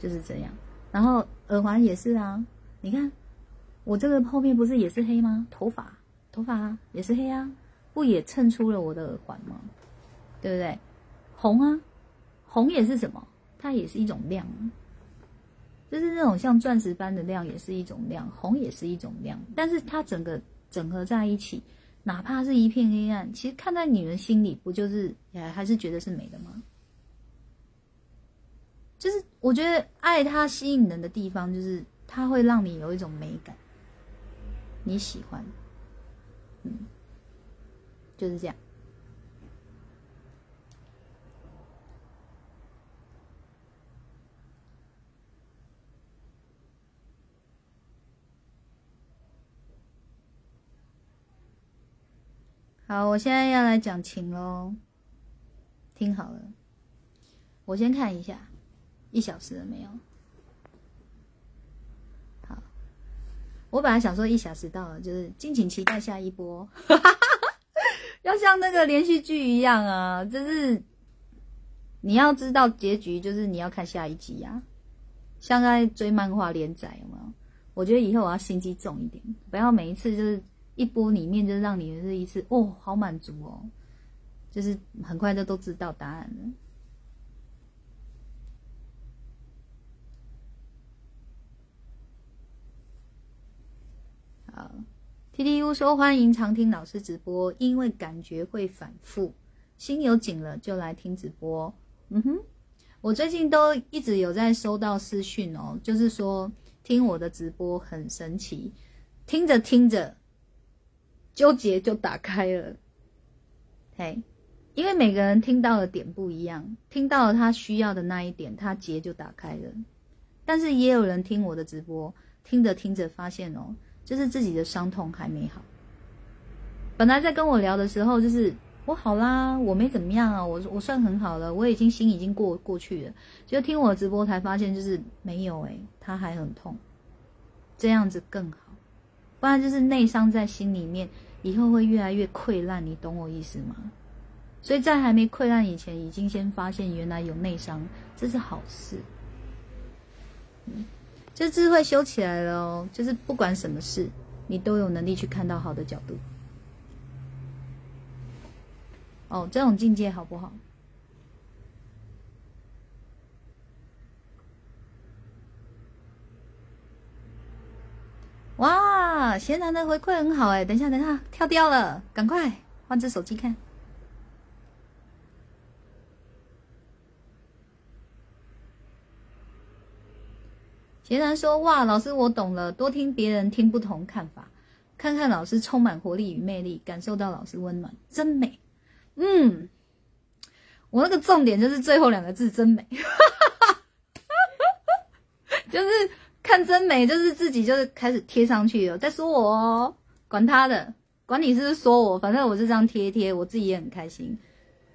就是这样。然后耳环也是啊，你看我这个后面不是也是黑吗？头发头发也是黑啊，不也衬出了我的耳环吗？对不对？红啊，红也是什么？它也是一种亮，就是那种像钻石般的亮，也是一种亮。红也是一种亮，但是它整个整合在一起。哪怕是一片黑暗，其实看在女人心里，不就是还还是觉得是美的吗？就是我觉得爱它吸引人的地方，就是它会让你有一种美感，你喜欢，嗯，就是这样。好，我现在要来讲情喽，听好了，我先看一下，一小时了没有？好，我本来想说一小时到了，就是敬请期待下一波，要像那个连续剧一样啊，就是你要知道结局，就是你要看下一集呀，像在追漫画连载有没有？我觉得以后我要心机重一点，不要每一次就是。一波里面就让你这一次哦，好满足哦，就是很快就都知道答案了。好，T T U 说欢迎常听老师直播，因为感觉会反复，心有紧了就来听直播。嗯哼，我最近都一直有在收到私讯哦，就是说听我的直播很神奇，听着听着。纠结就打开了，嘿，因为每个人听到的点不一样，听到了他需要的那一点，他结就打开了。但是也有人听我的直播，听着听着发现哦，就是自己的伤痛还没好。本来在跟我聊的时候，就是我好啦，我没怎么样啊，我我算很好了，我已经心已经过过去了。就听我直播才发现，就是没有诶，他还很痛，这样子更好，不然就是内伤在心里面。以后会越来越溃烂，你懂我意思吗？所以在还没溃烂以前，已经先发现原来有内伤，这是好事。嗯，这智慧修起来了哦，就是不管什么事，你都有能力去看到好的角度。哦，这种境界好不好？哇，贤男的回馈很好哎！等一下，等一下，跳掉了，赶快换只手机看。贤男说：“哇，老师，我懂了，多听别人听不同看法，看看老师充满活力与魅力，感受到老师温暖，真美。”嗯，我那个重点就是最后两个字“真美”，就是。看真美，就是自己就是开始贴上去了，在说我哦，管他的，管你是不是说我，反正我是这样贴一贴，我自己也很开心。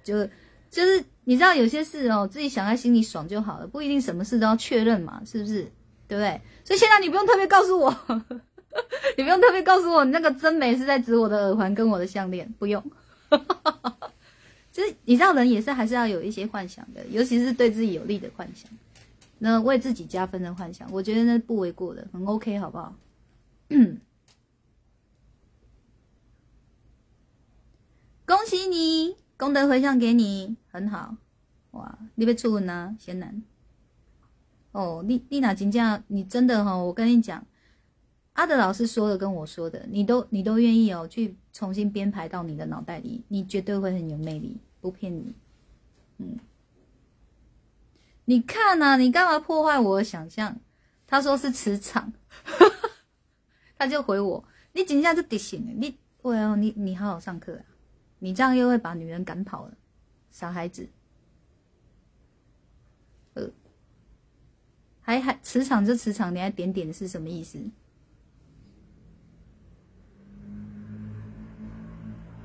就就是你知道有些事哦，自己想在心里爽就好了，不一定什么事都要确认嘛，是不是？对不对？所以现在你不用特别告诉我，你不用特别告诉我，你那个真美是在指我的耳环跟我的项链，不用。就是你知道人也是还是要有一些幻想的，尤其是对自己有利的幻想。那为自己加分的幻想，我觉得那不为过的，很 OK，好不好？恭喜你，功德回向给你，很好。哇，你被出文啊，贤男。哦，丽丽娜金价，你真的哈，我跟你讲，阿德老师说的跟我说的，你都你都愿意哦，去重新编排到你的脑袋里，你绝对会很有魅力，不骗你。嗯。你看呐，你干嘛破坏我的想象？他说是磁场，他就回我：你紧下就得醒了，你喂哦，你你好好上课啊！你这样又会把女人赶跑了，傻孩子。呃，还还磁场就磁场，你还点点是什么意思？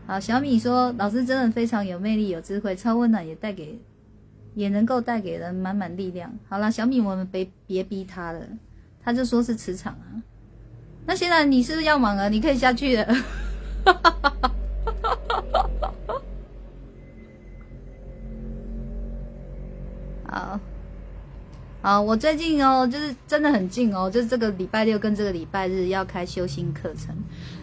好，小米说老师真的非常有魅力、有智慧，超温暖，也带给。也能够带给人满满力量。好了，小米，我们别别逼他了，他就说是磁场啊。那现在你是不是要忙了？你可以下去了。好，好，我最近哦，就是真的很近哦，就是这个礼拜六跟这个礼拜日要开修心课程，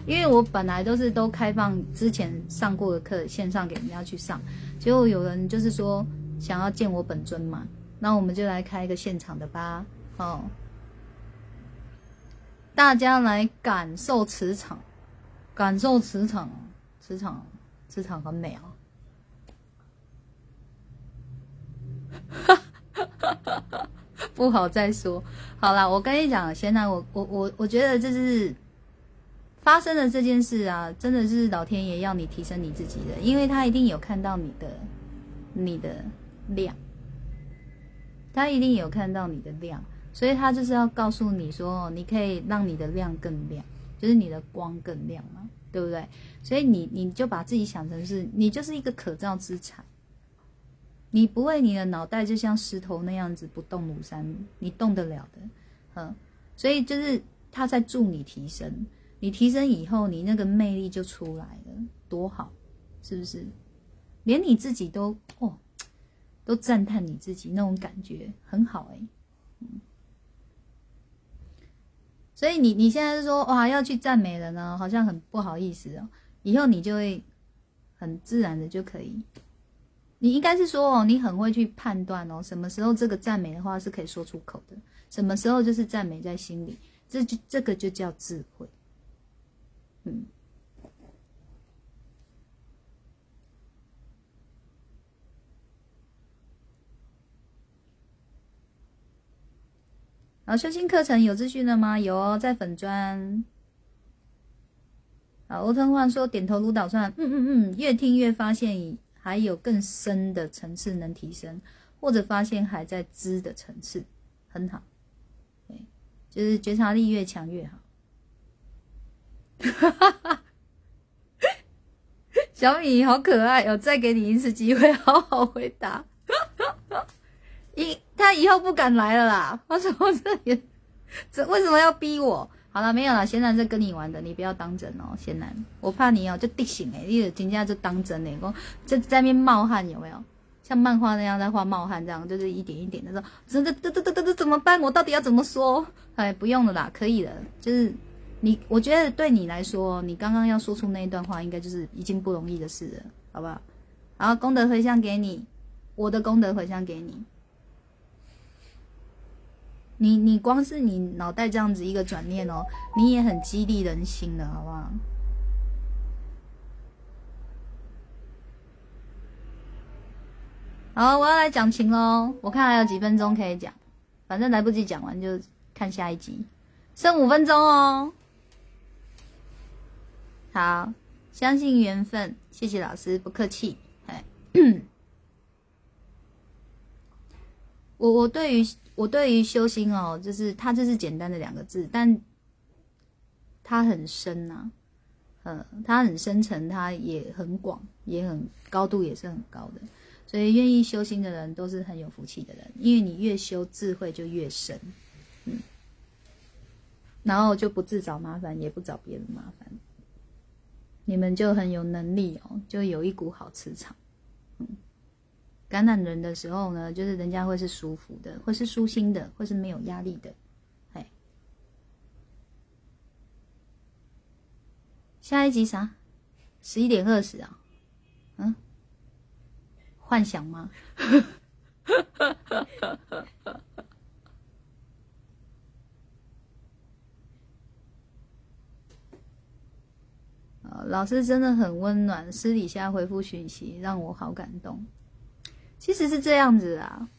因为我本来都是都开放之前上过的课线上给人家去上，结果有人就是说。想要见我本尊嘛？那我们就来开一个现场的吧，哦，大家来感受磁场，感受磁场，磁场，磁场很美啊！不好再说，好啦，我跟你讲，现在我我我我觉得这是发生的这件事啊，真的是老天爷要你提升你自己的，因为他一定有看到你的，你的。亮，他一定有看到你的亮，所以他就是要告诉你说，你可以让你的亮更亮，就是你的光更亮嘛，对不对？所以你你就把自己想成是你就是一个可造之材，你不为你的脑袋就像石头那样子不动如山，你动得了的，嗯，所以就是他在助你提升，你提升以后，你那个魅力就出来了，多好，是不是？连你自己都哦。都赞叹你自己那种感觉很好哎，所以你你现在是说哇要去赞美人呢，好像很不好意思哦。以后你就会很自然的就可以，你应该是说哦，你很会去判断哦，什么时候这个赞美的话是可以说出口的，什么时候就是赞美在心里，这就这个就叫智慧，嗯。好，修心课程有资讯了吗？有哦，在粉砖。啊，欧腾焕说点头如捣蒜，嗯嗯嗯，越听越发现还有更深的层次能提升，或者发现还在知的层次，很好。对，就是觉察力越强越好。哈哈哈！小米好可爱哦，再给你一次机会，好好回答。以 他以后不敢来了啦！他说这也这为什么要逼我？好了，没有了，贤男在跟你玩的，你不要当真哦，贤男，我怕你哦，就地醒哎，你人家就当真哎，我在在那冒汗有没有？像漫画那样在画冒汗，这样就是一点一点的说，这这这这这这怎么办？我到底要怎么说？哎，不用了啦，可以了，就是你，我觉得对你来说，你刚刚要说出那一段话，应该就是已经不容易的事了，好不好？好，功德回向给你，我的功德回向给你。你你光是你脑袋这样子一个转念哦，你也很激励人心的，好不好？好，我要来讲情喽。我看还有几分钟可以讲，反正来不及讲完就看下一集，剩五分钟哦。好，相信缘分，谢谢老师，不客气。哎，我我对于。我对于修心哦，就是它就是简单的两个字，但它很深呐，嗯，它很深沉，它也很广，也很高度也是很高的，所以愿意修心的人都是很有福气的人，因为你越修智慧就越深，嗯，然后就不自找麻烦，也不找别人麻烦，你们就很有能力哦，就有一股好磁场，嗯。感染人的时候呢，就是人家会是舒服的，会是舒心的，会是没有压力的。哎，下一集啥？十一点二十啊？嗯？幻想吗？老师真的很温暖，私底下回复讯息，让我好感动。其实是这样子啊，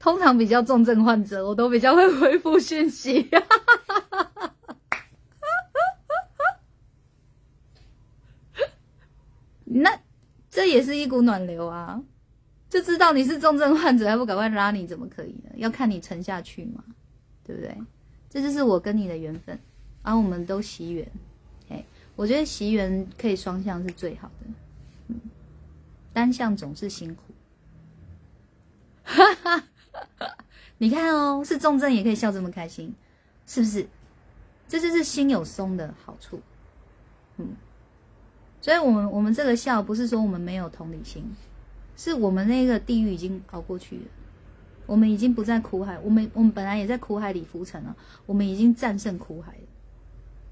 通常比较重症患者，我都比较会回复讯息。那这也是一股暖流啊，就知道你是重症患者，还不赶快拉你，怎么可以呢？要看你沉下去嘛，对不对？这就是我跟你的缘分，而我们都惜缘。哎，我觉得惜缘可以双向是最好的，嗯，单向总是辛苦。哈哈，你看哦，是重症也可以笑这么开心，是不是？这就是心有松的好处。嗯，所以我们我们这个笑不是说我们没有同理心，是我们那个地狱已经熬过去了，我们已经不在苦海，我们我们本来也在苦海里浮沉了，我们已经战胜苦海了，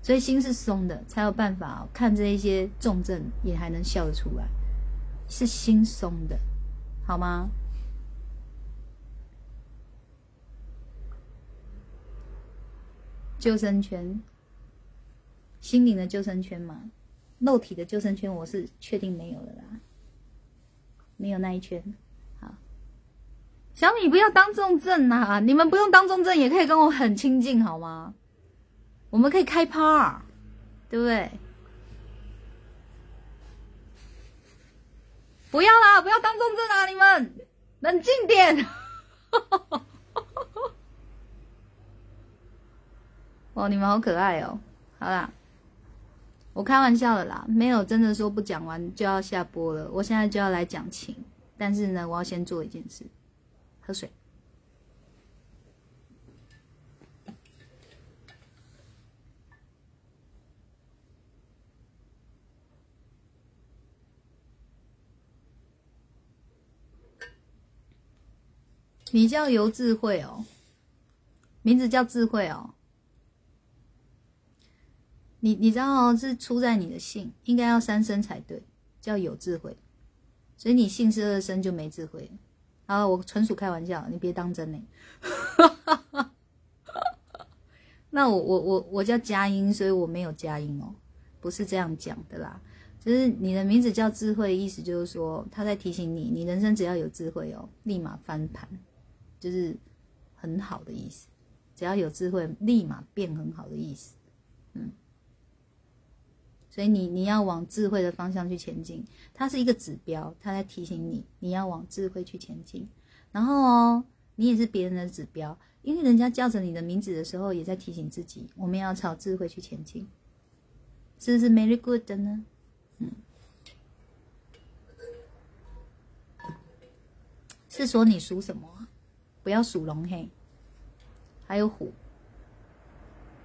所以心是松的，才有办法看这一些重症也还能笑得出来，是心松的，好吗？救生圈，心灵的救生圈嘛，肉体的救生圈我是确定没有了啦，没有那一圈。好，小米不要当重症呐，你们不用当重症也可以跟我很亲近好吗？我们可以开趴，对不对？不要啦，不要当重症啊，你们冷静点。哈哈哈哦，你们好可爱哦！好啦，我开玩笑的啦，没有真的说不讲完就要下播了。我现在就要来讲情，但是呢，我要先做一件事，喝水。你叫游智慧哦，名字叫智慧哦。你你知道是出在你的姓，应该要三声才对，叫有智慧，所以你姓是二声就没智慧。啊，我纯属开玩笑，你别当真呢。那我我我我叫佳音，所以我没有佳音哦，不是这样讲的啦。就是你的名字叫智慧，意思就是说他在提醒你，你人生只要有智慧哦，立马翻盘，就是很好的意思。只要有智慧，立马变很好的意思。嗯。所以你你要往智慧的方向去前进，它是一个指标，它在提醒你你要往智慧去前进。然后哦，你也是别人的指标，因为人家叫着你的名字的时候，也在提醒自己，我们要朝智慧去前进，是不是 very good 的呢？嗯，是说你属什么？不要属龙嘿，还有虎。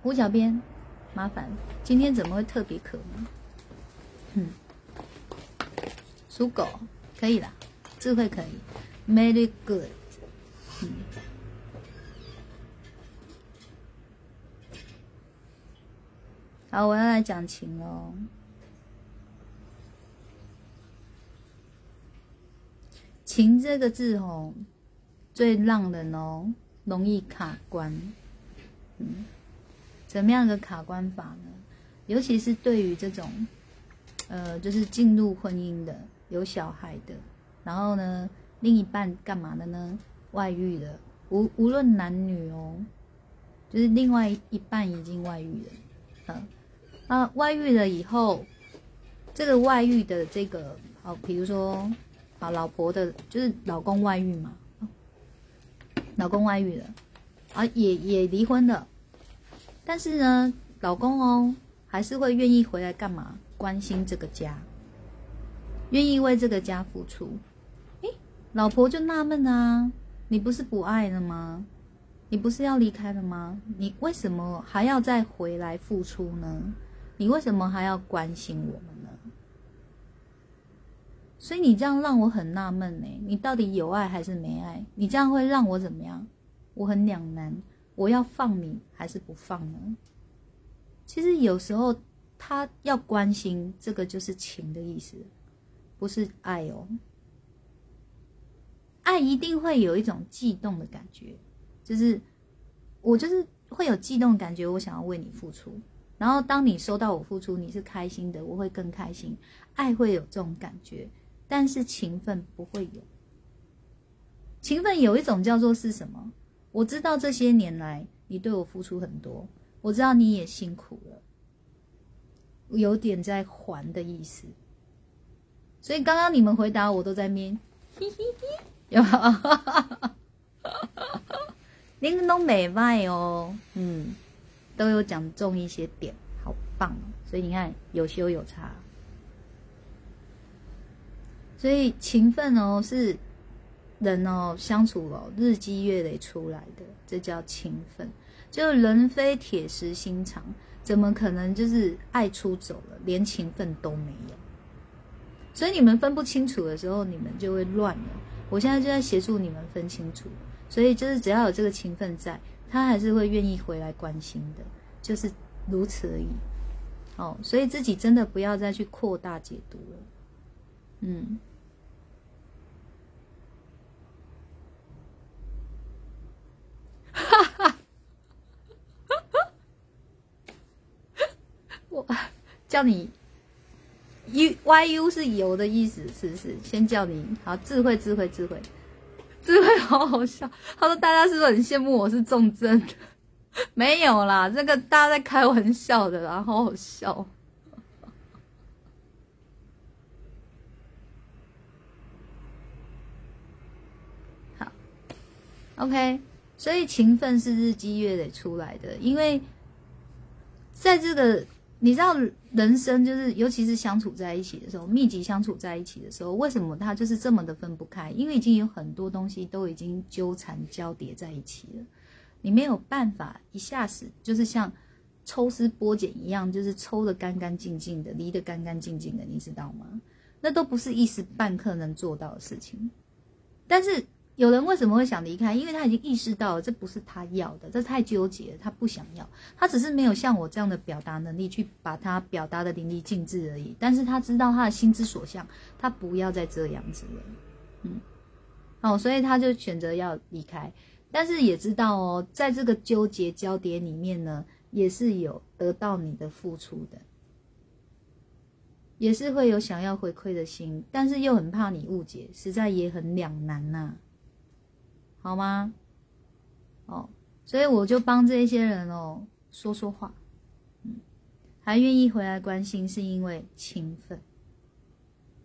胡小编，麻烦，今天怎么会特别渴呢？嗯，属狗可以啦，智慧可以，very good。嗯，好，我要来讲情喽。情这个字哦，最让人哦容易卡关。嗯，怎么样的卡关法呢？尤其是对于这种，呃，就是进入婚姻的、有小孩的，然后呢，另一半干嘛的呢？外遇的，无无论男女哦，就是另外一半已经外遇了，嗯，那外遇了以后，这个外遇的这个，好，比如说，啊，老婆的，就是老公外遇嘛，老公外遇了。啊，也也离婚了，但是呢，老公哦，还是会愿意回来干嘛？关心这个家，愿意为这个家付出。诶，老婆就纳闷啊，你不是不爱了吗？你不是要离开了吗？你为什么还要再回来付出呢？你为什么还要关心我们呢？所以你这样让我很纳闷呢，你到底有爱还是没爱？你这样会让我怎么样？我很两难，我要放你还是不放呢？其实有时候他要关心，这个就是情的意思，不是爱哦。爱一定会有一种悸动的感觉，就是我就是会有悸动感觉，我想要为你付出。然后当你收到我付出，你是开心的，我会更开心。爱会有这种感觉，但是情分不会有。情分有一种叫做是什么？我知道这些年来你对我付出很多，我知道你也辛苦了，有点在还的意思。所以刚刚你们回答我都在面，有哈，您都美外哦，嗯，都有讲中一些点，好棒。所以你看有修有差，所以勤奋哦是。人哦，相处哦，日积月累出来的，这叫情分。就人非铁石心肠，怎么可能就是爱出走了，连情分都没有？所以你们分不清楚的时候，你们就会乱了。我现在就在协助你们分清楚。所以就是只要有这个情分在，他还是会愿意回来关心的，就是如此而已。哦，所以自己真的不要再去扩大解读了。嗯。哈哈，我叫你 U Y U 是油的意思，是不是？先叫你好智慧，智慧，智慧，智慧，好好笑。他说：“大家是不是很羡慕我是重症？” 没有啦，这个大家在开玩笑的啦，好好笑。好，OK。所以情分是日积月累出来的，因为在这个你知道人生就是，尤其是相处在一起的时候，密集相处在一起的时候，为什么他就是这么的分不开？因为已经有很多东西都已经纠缠交叠在一起了，你没有办法一下子就是像抽丝剥茧一样，就是抽的干干净净的，离得干干净净的，你知道吗？那都不是一时半刻能做到的事情，但是。有人为什么会想离开？因为他已经意识到了这不是他要的，这太纠结，他不想要。他只是没有像我这样的表达能力去把它表达的淋漓尽致而已。但是他知道他的心之所向，他不要再这样子了。嗯，哦，所以他就选择要离开。但是也知道哦，在这个纠结交叠里面呢，也是有得到你的付出的，也是会有想要回馈的心，但是又很怕你误解，实在也很两难呐。好吗？哦，所以我就帮这些人哦说说话，嗯，还愿意回来关心，是因为情分，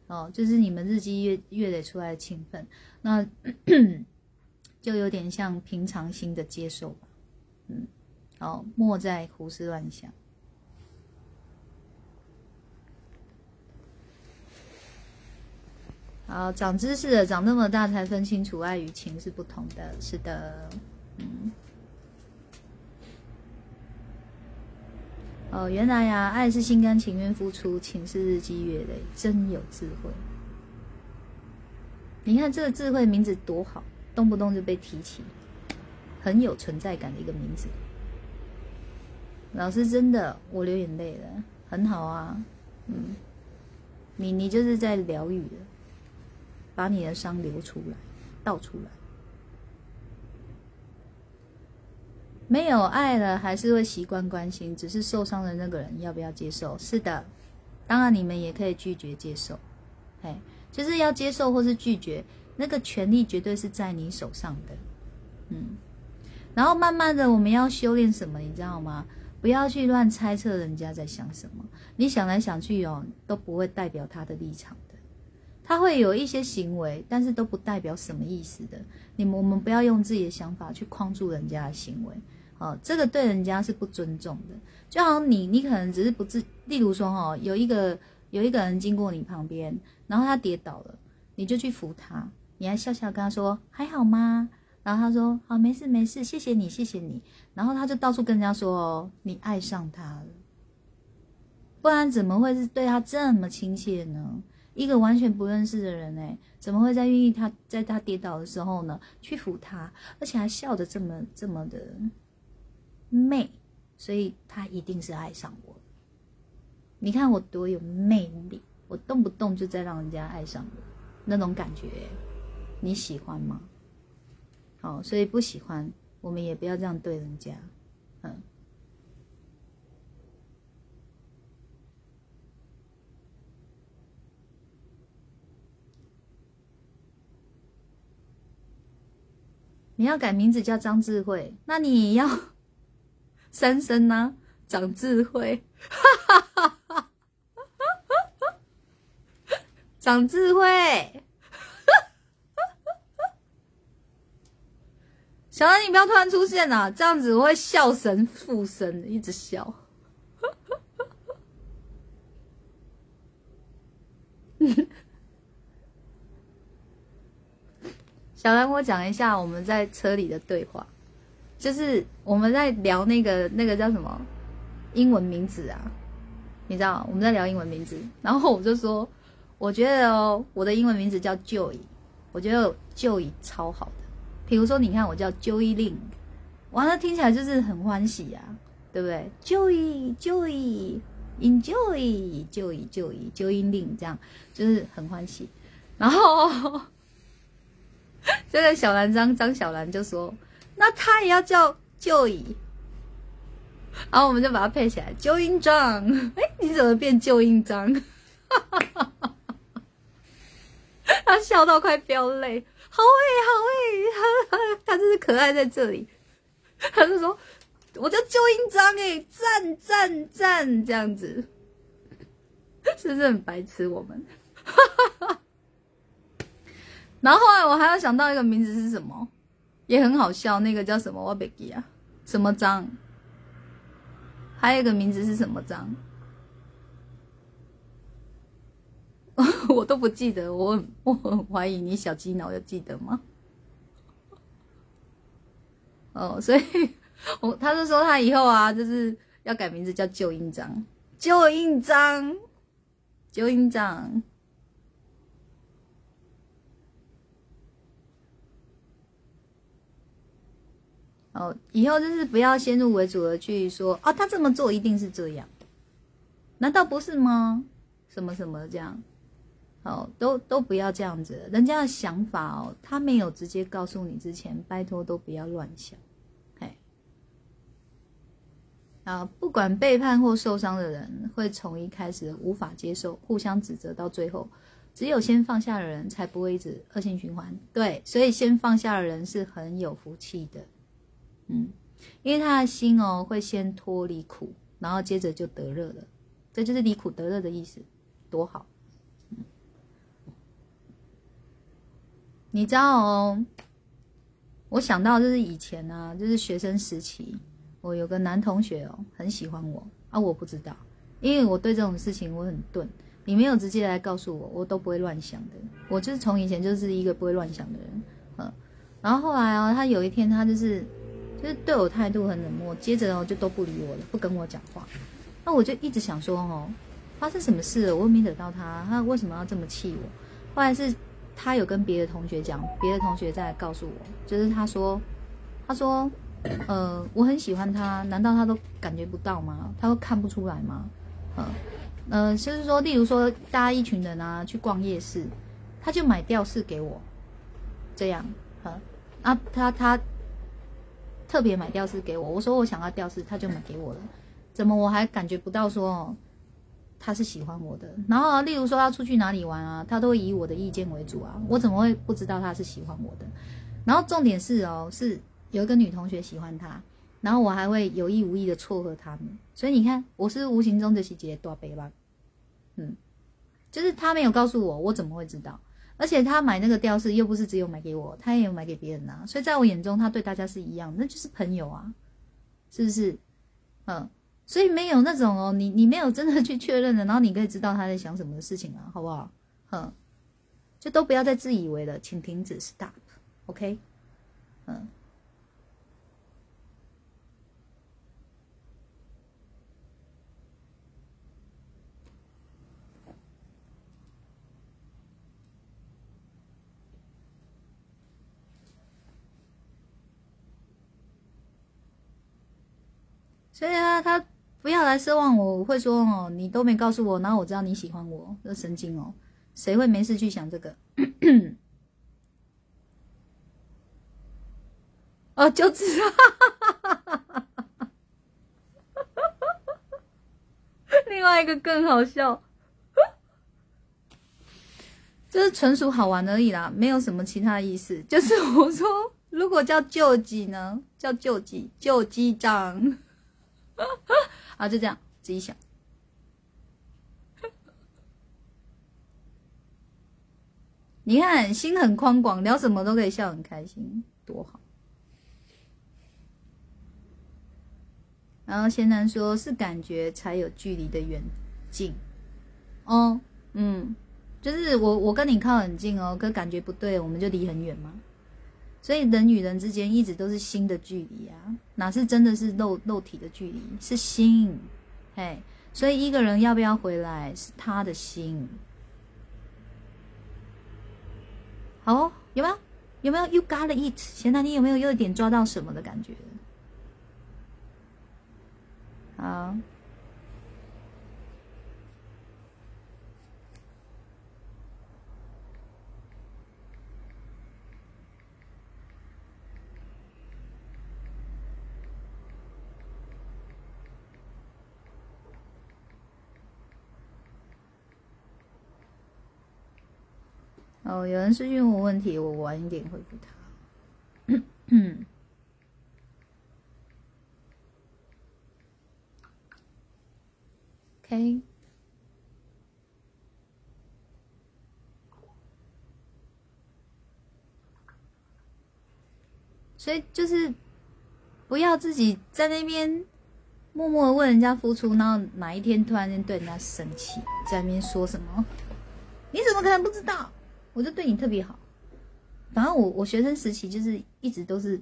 哦，就是你们日积月月累出来的情分，那 就有点像平常心的接受吧，嗯，哦，莫再胡思乱想。好，长知识了，长那么大才分清楚爱与情是不同的。是的，嗯。哦，原来呀，爱是心甘情愿付出，情是日积月累，真有智慧。你看这个智慧名字多好，动不动就被提起，很有存在感的一个名字。老师真的，我流眼泪了，很好啊，嗯，你你就是在疗愈，把你的伤流出来，倒出来。没有爱了，还是会习惯关心，只是受伤的那个人要不要接受？是的，当然你们也可以拒绝接受，哎，就是要接受或是拒绝，那个权利绝对是在你手上的，嗯。然后慢慢的，我们要修炼什么，你知道吗？不要去乱猜测人家在想什么，你想来想去哦，都不会代表他的立场的，他会有一些行为，但是都不代表什么意思的。你们我们不要用自己的想法去框住人家的行为。哦，这个对人家是不尊重的。就好像你，你可能只是不自，例如说，哈，有一个有一个人经过你旁边，然后他跌倒了，你就去扶他，你还笑笑跟他说还好吗？然后他说好，没事没事，谢谢你谢谢你。然后他就到处跟人家说哦，你爱上他了，不然怎么会是对他这么亲切呢？一个完全不认识的人哎，怎么会在愿意他在他跌倒的时候呢去扶他，而且还笑得这么这么的？媚，所以他一定是爱上我。你看我多有魅力，我动不动就在让人家爱上我，那种感觉，你喜欢吗？好，所以不喜欢，我们也不要这样对人家。嗯，你要改名字叫张智慧，那你要。三生呢，长智慧，长智慧。小兰，你不要突然出现啊，这样子我会笑神附身，一直笑。小兰，我讲一下我们在车里的对话。就是我们在聊那个那个叫什么英文名字啊，你知道我们在聊英文名字，然后我就说，我觉得哦，我的英文名字叫 Joy，我觉得 Joy 超好的。比如说，你看我叫 Joy Lin，完了听起来就是很欢喜呀，对不对？Joy Joy Enjoy Joy Joy Joy Lin，这样就是很欢喜。然后 这个小兰张张小兰就说。那他也要叫旧影，然后我们就把它配起来，旧印章。哎，你怎么变旧印章？他笑到快飙泪，好哎，好哎，他真是可爱在这里。他就说，我叫旧印章哎，赞赞赞，这样子，是不是很白痴？我们。然后后来我还要想到一个名字是什么？也很好笑，那个叫什么？我别记啊，什么章？还有一个名字是什么章？我都不记得，我我很怀疑你小鸡脑有记得吗？哦，所以 我他就说他以后啊，就是要改名字叫旧印章，旧印章，旧印章。哦，以后就是不要先入为主的去说啊，他这么做一定是这样，难道不是吗？什么什么这样，哦，都都不要这样子，人家的想法哦，他没有直接告诉你之前，拜托都不要乱想，嘿，啊，不管背叛或受伤的人，会从一开始无法接受，互相指责，到最后，只有先放下的人，才不会一直恶性循环。对，所以先放下的人是很有福气的。嗯，因为他的心哦，会先脱离苦，然后接着就得热了，这就是离苦得乐的意思，多好。你知道哦，我想到就是以前呢，就是学生时期，我有个男同学哦，很喜欢我啊，我不知道，因为我对这种事情我很钝，你没有直接来告诉我，我都不会乱想的。我就是从以前就是一个不会乱想的人，嗯，然后后来哦，他有一天他就是。就是对我态度很冷漠，接着哦就都不理我了，不跟我讲话。那我就一直想说哦，发生什么事了？我又没惹到他，他为什么要这么气我？后来是他有跟别的同学讲，别的同学再告诉我，就是他说，他说，呃，我很喜欢他，难道他都感觉不到吗？他都看不出来吗？嗯，呃，就是说，例如说，大家一群人啊去逛夜市，他就买吊饰给我，这样，嗯，啊，他他特别买吊饰给我，我说我想要吊饰，他就买给我了。怎么我还感觉不到说他是喜欢我的？然后例如说要出去哪里玩啊，他都会以我的意见为主啊，我怎么会不知道他是喜欢我的？然后重点是哦，是有一个女同学喜欢他，然后我还会有意无意的撮合他们，所以你看我是无形中的细节多背吧？嗯，就是他没有告诉我，我怎么会知道？而且他买那个吊饰又不是只有买给我，他也有买给别人啊，所以在我眼中他对大家是一样，那就是朋友啊，是不是？嗯。所以没有那种哦，你你没有真的去确认的，然后你可以知道他在想什么的事情啊，好不好？哼，就都不要再自以为了，请停止，stop，OK？嗯。所以啊，他。不要来奢望我会说哦，你都没告诉我，然后我知道你喜欢我，这神经哦，谁会没事去想这个？哦，就知道。另外一个更好笑，就是纯属好玩而已啦，没有什么其他意思。就是我说，如果叫救济呢，叫救济，救济长。啊，就这样，自己想。你看，心很宽广，聊什么都可以笑很开心，多好。然后贤男说：“是感觉才有距离的远近。”哦，嗯，就是我我跟你靠很近哦，可感觉不对，我们就离很远嘛。所以人与人之间一直都是心的距离啊，哪是真的是肉肉体的距离？是心，嘿。所以一个人要不要回来，是他的心。好，有没有？有没有？You got it？现在你有没有有一点抓到什么的感觉？好。哦，有人私信我问题，我晚一点回复他。OK，所以就是不要自己在那边默默问人家付出，然后哪一天突然间对人家生气，在那边说什么？你怎么可能不知道？我就对你特别好，反正我我学生时期就是一直都是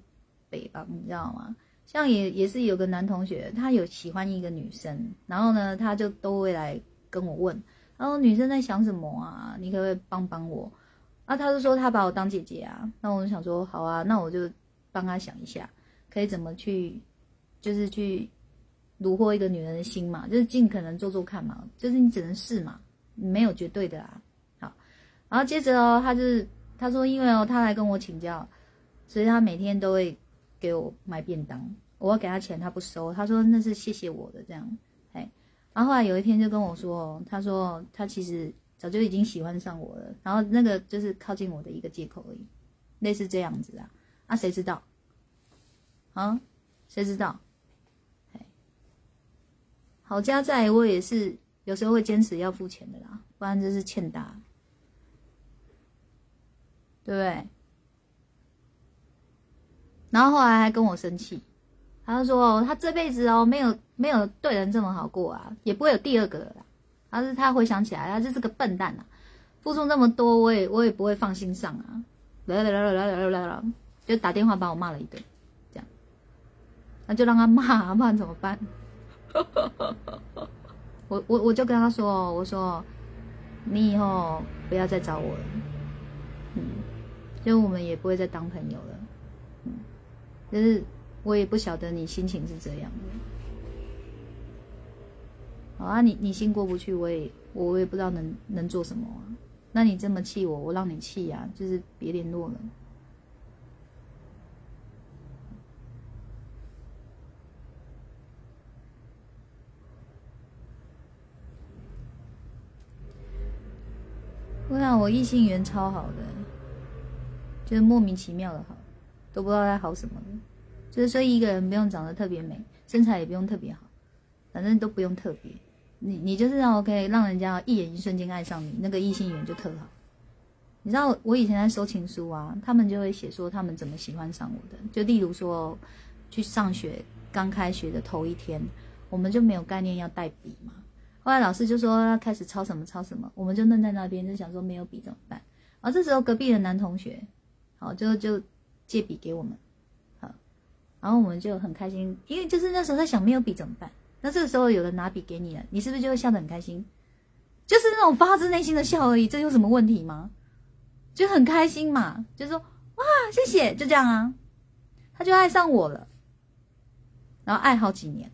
北方，你知道吗？像也也是有个男同学，他有喜欢一个女生，然后呢，他就都会来跟我问，然后女生在想什么啊？你可不可以帮帮我？啊，他就说他把我当姐姐啊，那我就想说好啊，那我就帮他想一下，可以怎么去，就是去虏获一个女人的心嘛，就是尽可能做做看嘛，就是你只能试嘛，没有绝对的啊。然后接着哦，他就是他说，因为哦，他来跟我请教，所以他每天都会给我买便当。我要给他钱，他不收。他说那是谢谢我的这样，哎。然后后来有一天就跟我说，他说他其实早就已经喜欢上我了，然后那个就是靠近我的一个借口而已，类似这样子啊。啊，谁知道？啊，谁知道？哎，好家在我也是有时候会坚持要付钱的啦，不然就是欠打。对不？然后后来还跟我生气，他说他这辈子哦没有没有对人这么好过啊，也不会有第二个了啦。他是他回想起来，他就是个笨蛋啊，付出那么多，我也我也不会放心上啊。来来来来来来来，就打电话把我骂了一顿，这样，那就让他骂，啊然怎么办？我我我就跟他说，我说你以后不要再找我了，嗯。就我们也不会再当朋友了，嗯，就是我也不晓得你心情是这样的。好啊，你你心过不去，我也我我也不知道能能做什么啊。那你这么气我，我让你气呀，就是别联络了。我想我异性缘超好的，就是莫名其妙的好，都不知道在好什么就是说一个人不用长得特别美，身材也不用特别好，反正都不用特别。你你就是让我可以让人家一眼一瞬间爱上你，那个异性缘就特好。你知道我以前在收情书啊，他们就会写说他们怎么喜欢上我的。就例如说，去上学刚开学的头一天，我们就没有概念要带笔嘛。后来老师就说要开始抄什么抄什么，我们就愣在那边，就想说没有笔怎么办？然后这时候隔壁的男同学，好就就借笔给我们，好，然后我们就很开心，因为就是那时候在想没有笔怎么办。那这个时候有人拿笔给你了，你是不是就会笑得很开心？就是那种发自内心的笑而已，这有什么问题吗？就很开心嘛，就说哇谢谢，就这样啊，他就爱上我了，然后爱好几年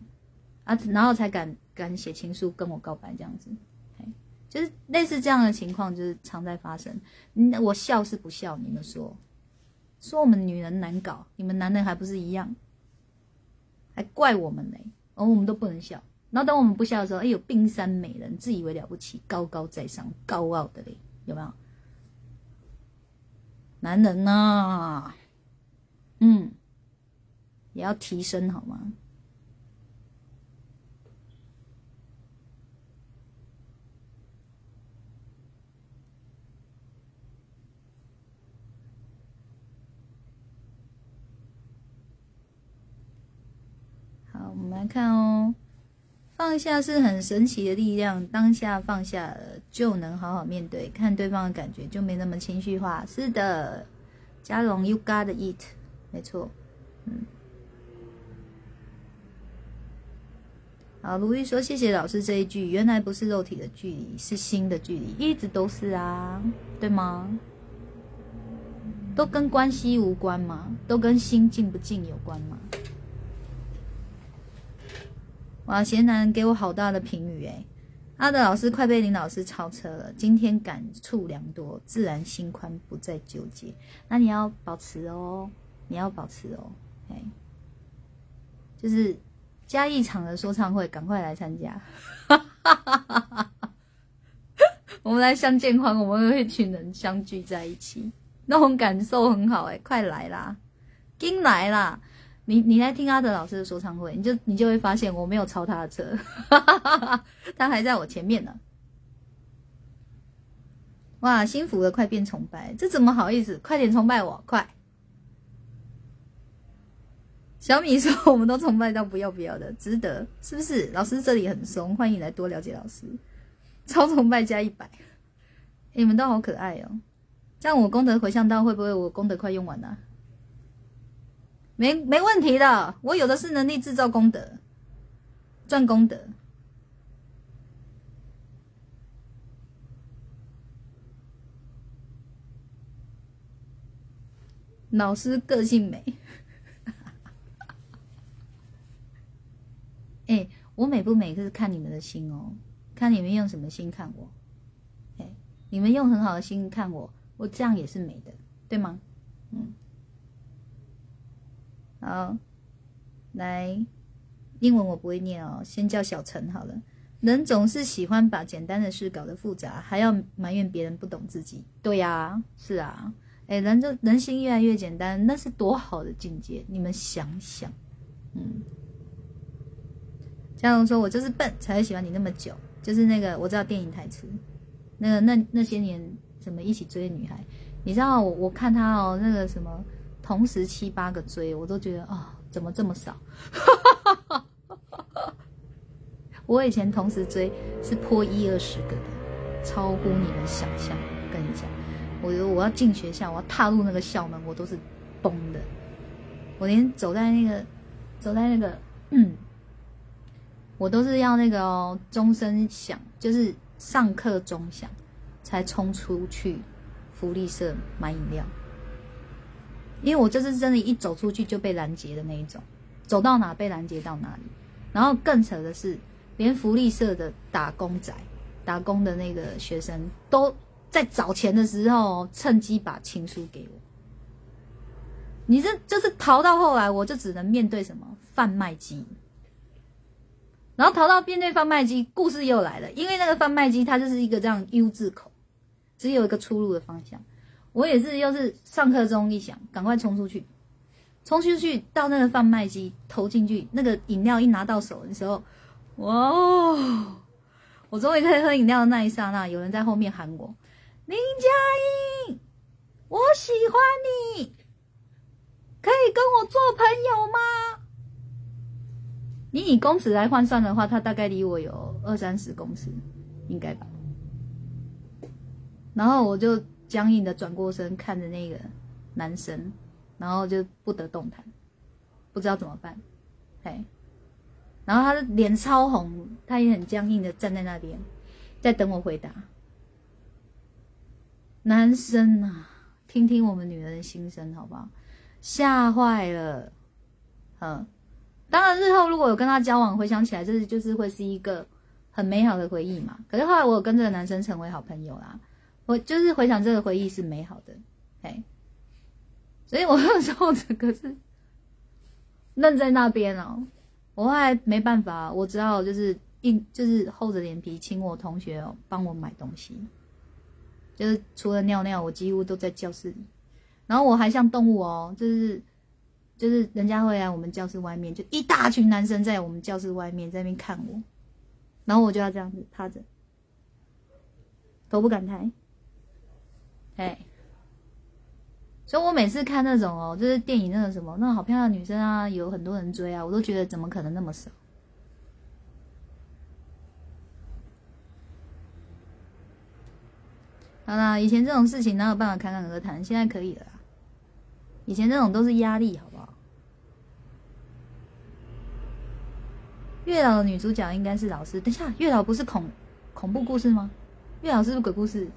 啊，然后才敢敢写情书跟我告白这样子，就是类似这样的情况，就是常在发生。嗯，我笑是不笑？你们说，说我们女人难搞，你们男人还不是一样？还怪我们呢？而我们都不能笑，然后等我们不笑的时候，哎有冰山美人，自以为了不起，高高在上，高傲的嘞，有没有？男人呐，嗯，也要提升好吗？好，我们来看哦。放下是很神奇的力量，当下放下了就能好好面对，看对方的感觉就没那么情绪化。是的，嘉荣，You got it，没错。嗯。好，卢玉说：“谢谢老师这一句，原来不是肉体的距离，是心的距离，一直都是啊，对吗？都跟关系无关吗？都跟心近不近有关吗？”哇，贤男给我好大的评语诶，阿德老师快被林老师超车了，今天感触良多，自然心宽，不再纠结。那你要保持哦，你要保持哦，哎，就是加一场的说唱会，赶快来参加，我们来相见欢，我们一群人相聚在一起，那种感受很好诶，快来啦，跟来啦！你你来听阿德老师的说唱会，你就你就会发现我没有超他的车，他还在我前面呢。哇，幸福的快变崇拜，这怎么好意思？快点崇拜我，快！小米说我们都崇拜到不要不要的，值得是不是？老师这里很松，欢迎来多了解老师。超崇拜加一百，你们都好可爱哦。这样我功德回向到会不会我功德快用完了？没没问题的，我有的是能力制造功德，赚功德。老师个性美，哎，我美不美就是看你们的心哦，看你们用什么心看我。哎，你们用很好的心看我，我这样也是美的，对吗？嗯。好，来，英文我不会念哦，先叫小陈好了。人总是喜欢把简单的事搞得复杂，还要埋怨别人不懂自己。对呀，是啊，哎，人就人心越来越简单，那是多好的境界！你们想想，嗯。嘉荣说：“我就是笨，才会喜欢你那么久。”就是那个我知道电影台词，那个那那些年什么一起追的女孩，你知道我我看他哦，那个什么。同时七八个追，我都觉得啊，怎么这么少？我以前同时追是破一二十个的，超乎你们想象。跟你讲，我我要进学校，我要踏入那个校门，我都是崩的。我连走在那个走在那个嗯我都是要那个哦，钟声响，就是上课钟响，才冲出去福利社买饮料。因为我这是真的，一走出去就被拦截的那一种，走到哪被拦截到哪里。然后更扯的是，连福利社的打工仔、打工的那个学生，都在找钱的时候趁机把情书给我。你这就是逃到后来，我就只能面对什么贩卖机。然后逃到面对贩卖机，故事又来了，因为那个贩卖机它就是一个这样 U 字口，只有一个出入的方向。我也是，又是上课钟一响，赶快冲出去，冲出去到那个贩卖机投进去，那个饮料一拿到手的时候，哇哦！我终于可以喝饮料的那一刹那，有人在后面喊我：“林佳音，我喜欢你，可以跟我做朋友吗？”你以公尺来换算的话，他大概离我有二三十公尺，应该吧？然后我就。僵硬的转过身看着那个男生，然后就不得动弹，不知道怎么办。嘿，然后他的脸超红，他也很僵硬的站在那边，在等我回答。男生啊，听听我们女人的心声好不好？吓坏了。嗯，当然日后如果有跟他交往，回想起来，这是就是会是一个很美好的回忆嘛。可是后来我有跟这个男生成为好朋友啦。我就是回想这个回忆是美好的，哎，所以我 那时候整个是愣在那边哦，我后来没办法，我只好就是硬就是厚着脸皮请我同学帮我买东西，就是除了尿尿，我几乎都在教室里，然后我还像动物哦，就是就是人家会来我们教室外面，就一大群男生在我们教室外面在那边看我，然后我就要这样子趴着，头不敢抬。哎，所以我每次看那种哦，就是电影那个什么，那好漂亮的女生啊，有很多人追啊，我都觉得怎么可能那么少？好啦，以前这种事情哪有办法侃侃而谈？现在可以了。以前这种都是压力，好不好？月老的女主角应该是老师。等下，月老不是恐恐怖故事吗？月老是不是鬼故事？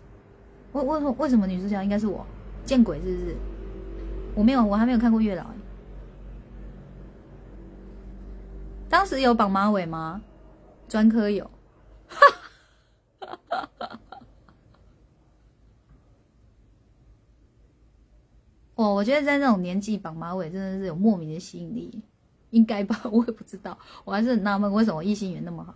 为为为什么女主角应该是我？见鬼是不是？我没有，我还没有看过月老。当时有绑马尾吗？专科有。哈哈哦，我觉得在那种年纪绑马尾真的是有莫名的吸引力，应该吧？我也不知道，我还是很纳闷为什么异性缘那么好。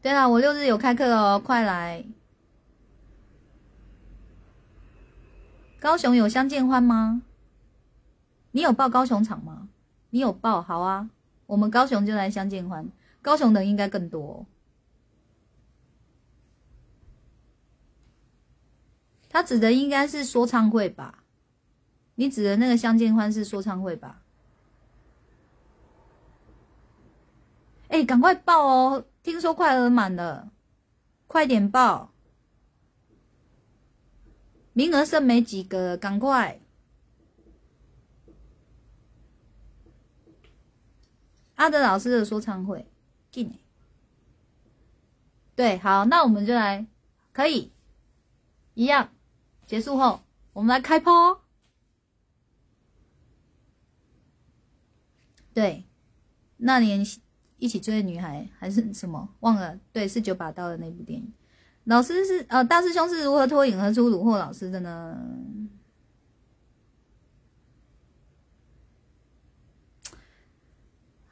对啊，我六日有开课哦，快来！高雄有相见欢吗？你有报高雄场吗？你有报，好啊，我们高雄就来相见欢。高雄的应该更多。他指的应该是说唱会吧？你指的那个相见欢是说唱会吧？哎，赶快报哦！听说快额满了，快点报！名额剩没几个，赶快！阿德老师的说唱会，进对，好，那我们就来，可以，一样，结束后我们来开播。对，那年。一起追的女孩还是什么？忘了，对，是九把刀的那部电影。老师是呃，大师兄是如何脱颖而出虏获老师的呢？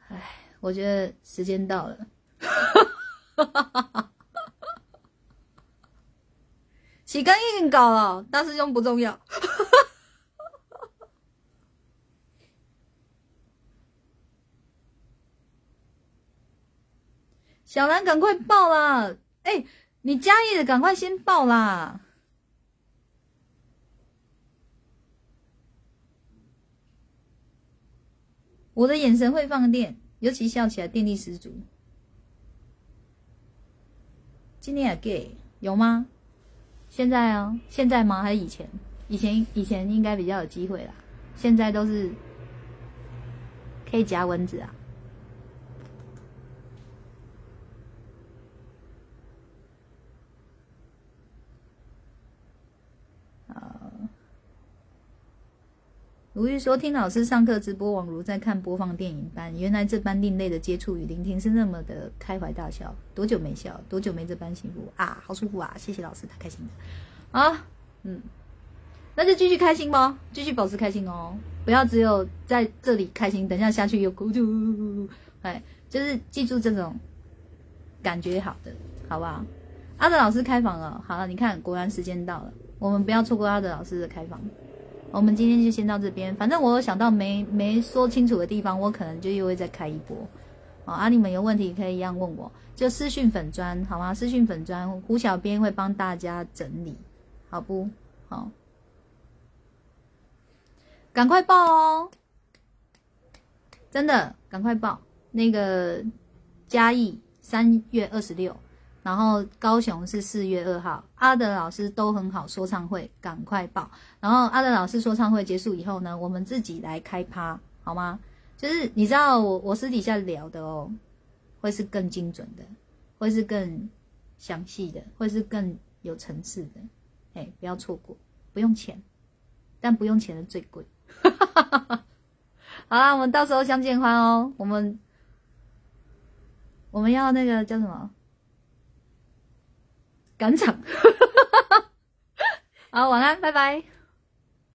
唉，我觉得时间到了。洗干净搞了，大师兄不重要。小兰，赶快报啦！哎，你嘉义的赶快先报啦！我的眼神会放电，尤其笑起来电力十足。今天也 gay 有吗？现在啊？现在吗？还是以前？以前以前应该比较有机会啦。现在都是可以夹蚊子啊。吴玉说：“听老师上课直播，宛如在看播放电影般。原来这般另类的接触与聆听是那么的开怀大笑。多久没笑？多久没这般幸福啊？好舒服啊！谢谢老师，太开心了啊！嗯，那就继续开心吧，继续保持开心哦，不要只有在这里开心，等下下去又哭就哎，就是记住这种感觉好的，好不好？阿德老师开房了，好了，你看，果然时间到了，我们不要错过阿德老师的开房。”我们今天就先到这边，反正我有想到没没说清楚的地方，我可能就又会再开一波。啊，你们有问题可以一样问我，就私讯粉砖好吗？私讯粉砖，胡小编会帮大家整理，好不好？赶快报哦！真的，赶快报那个嘉义三月二十六。然后高雄是四月二号，阿德老师都很好，说唱会赶快报。然后阿德老师说唱会结束以后呢，我们自己来开趴，好吗？就是你知道我我私底下聊的哦，会是更精准的，会是更详细的，会是更有层次的。哎，不要错过，不用钱，但不用钱的最贵。好啦，我们到时候相见欢哦。我们我们要那个叫什么？赶场，好，晚安，拜拜。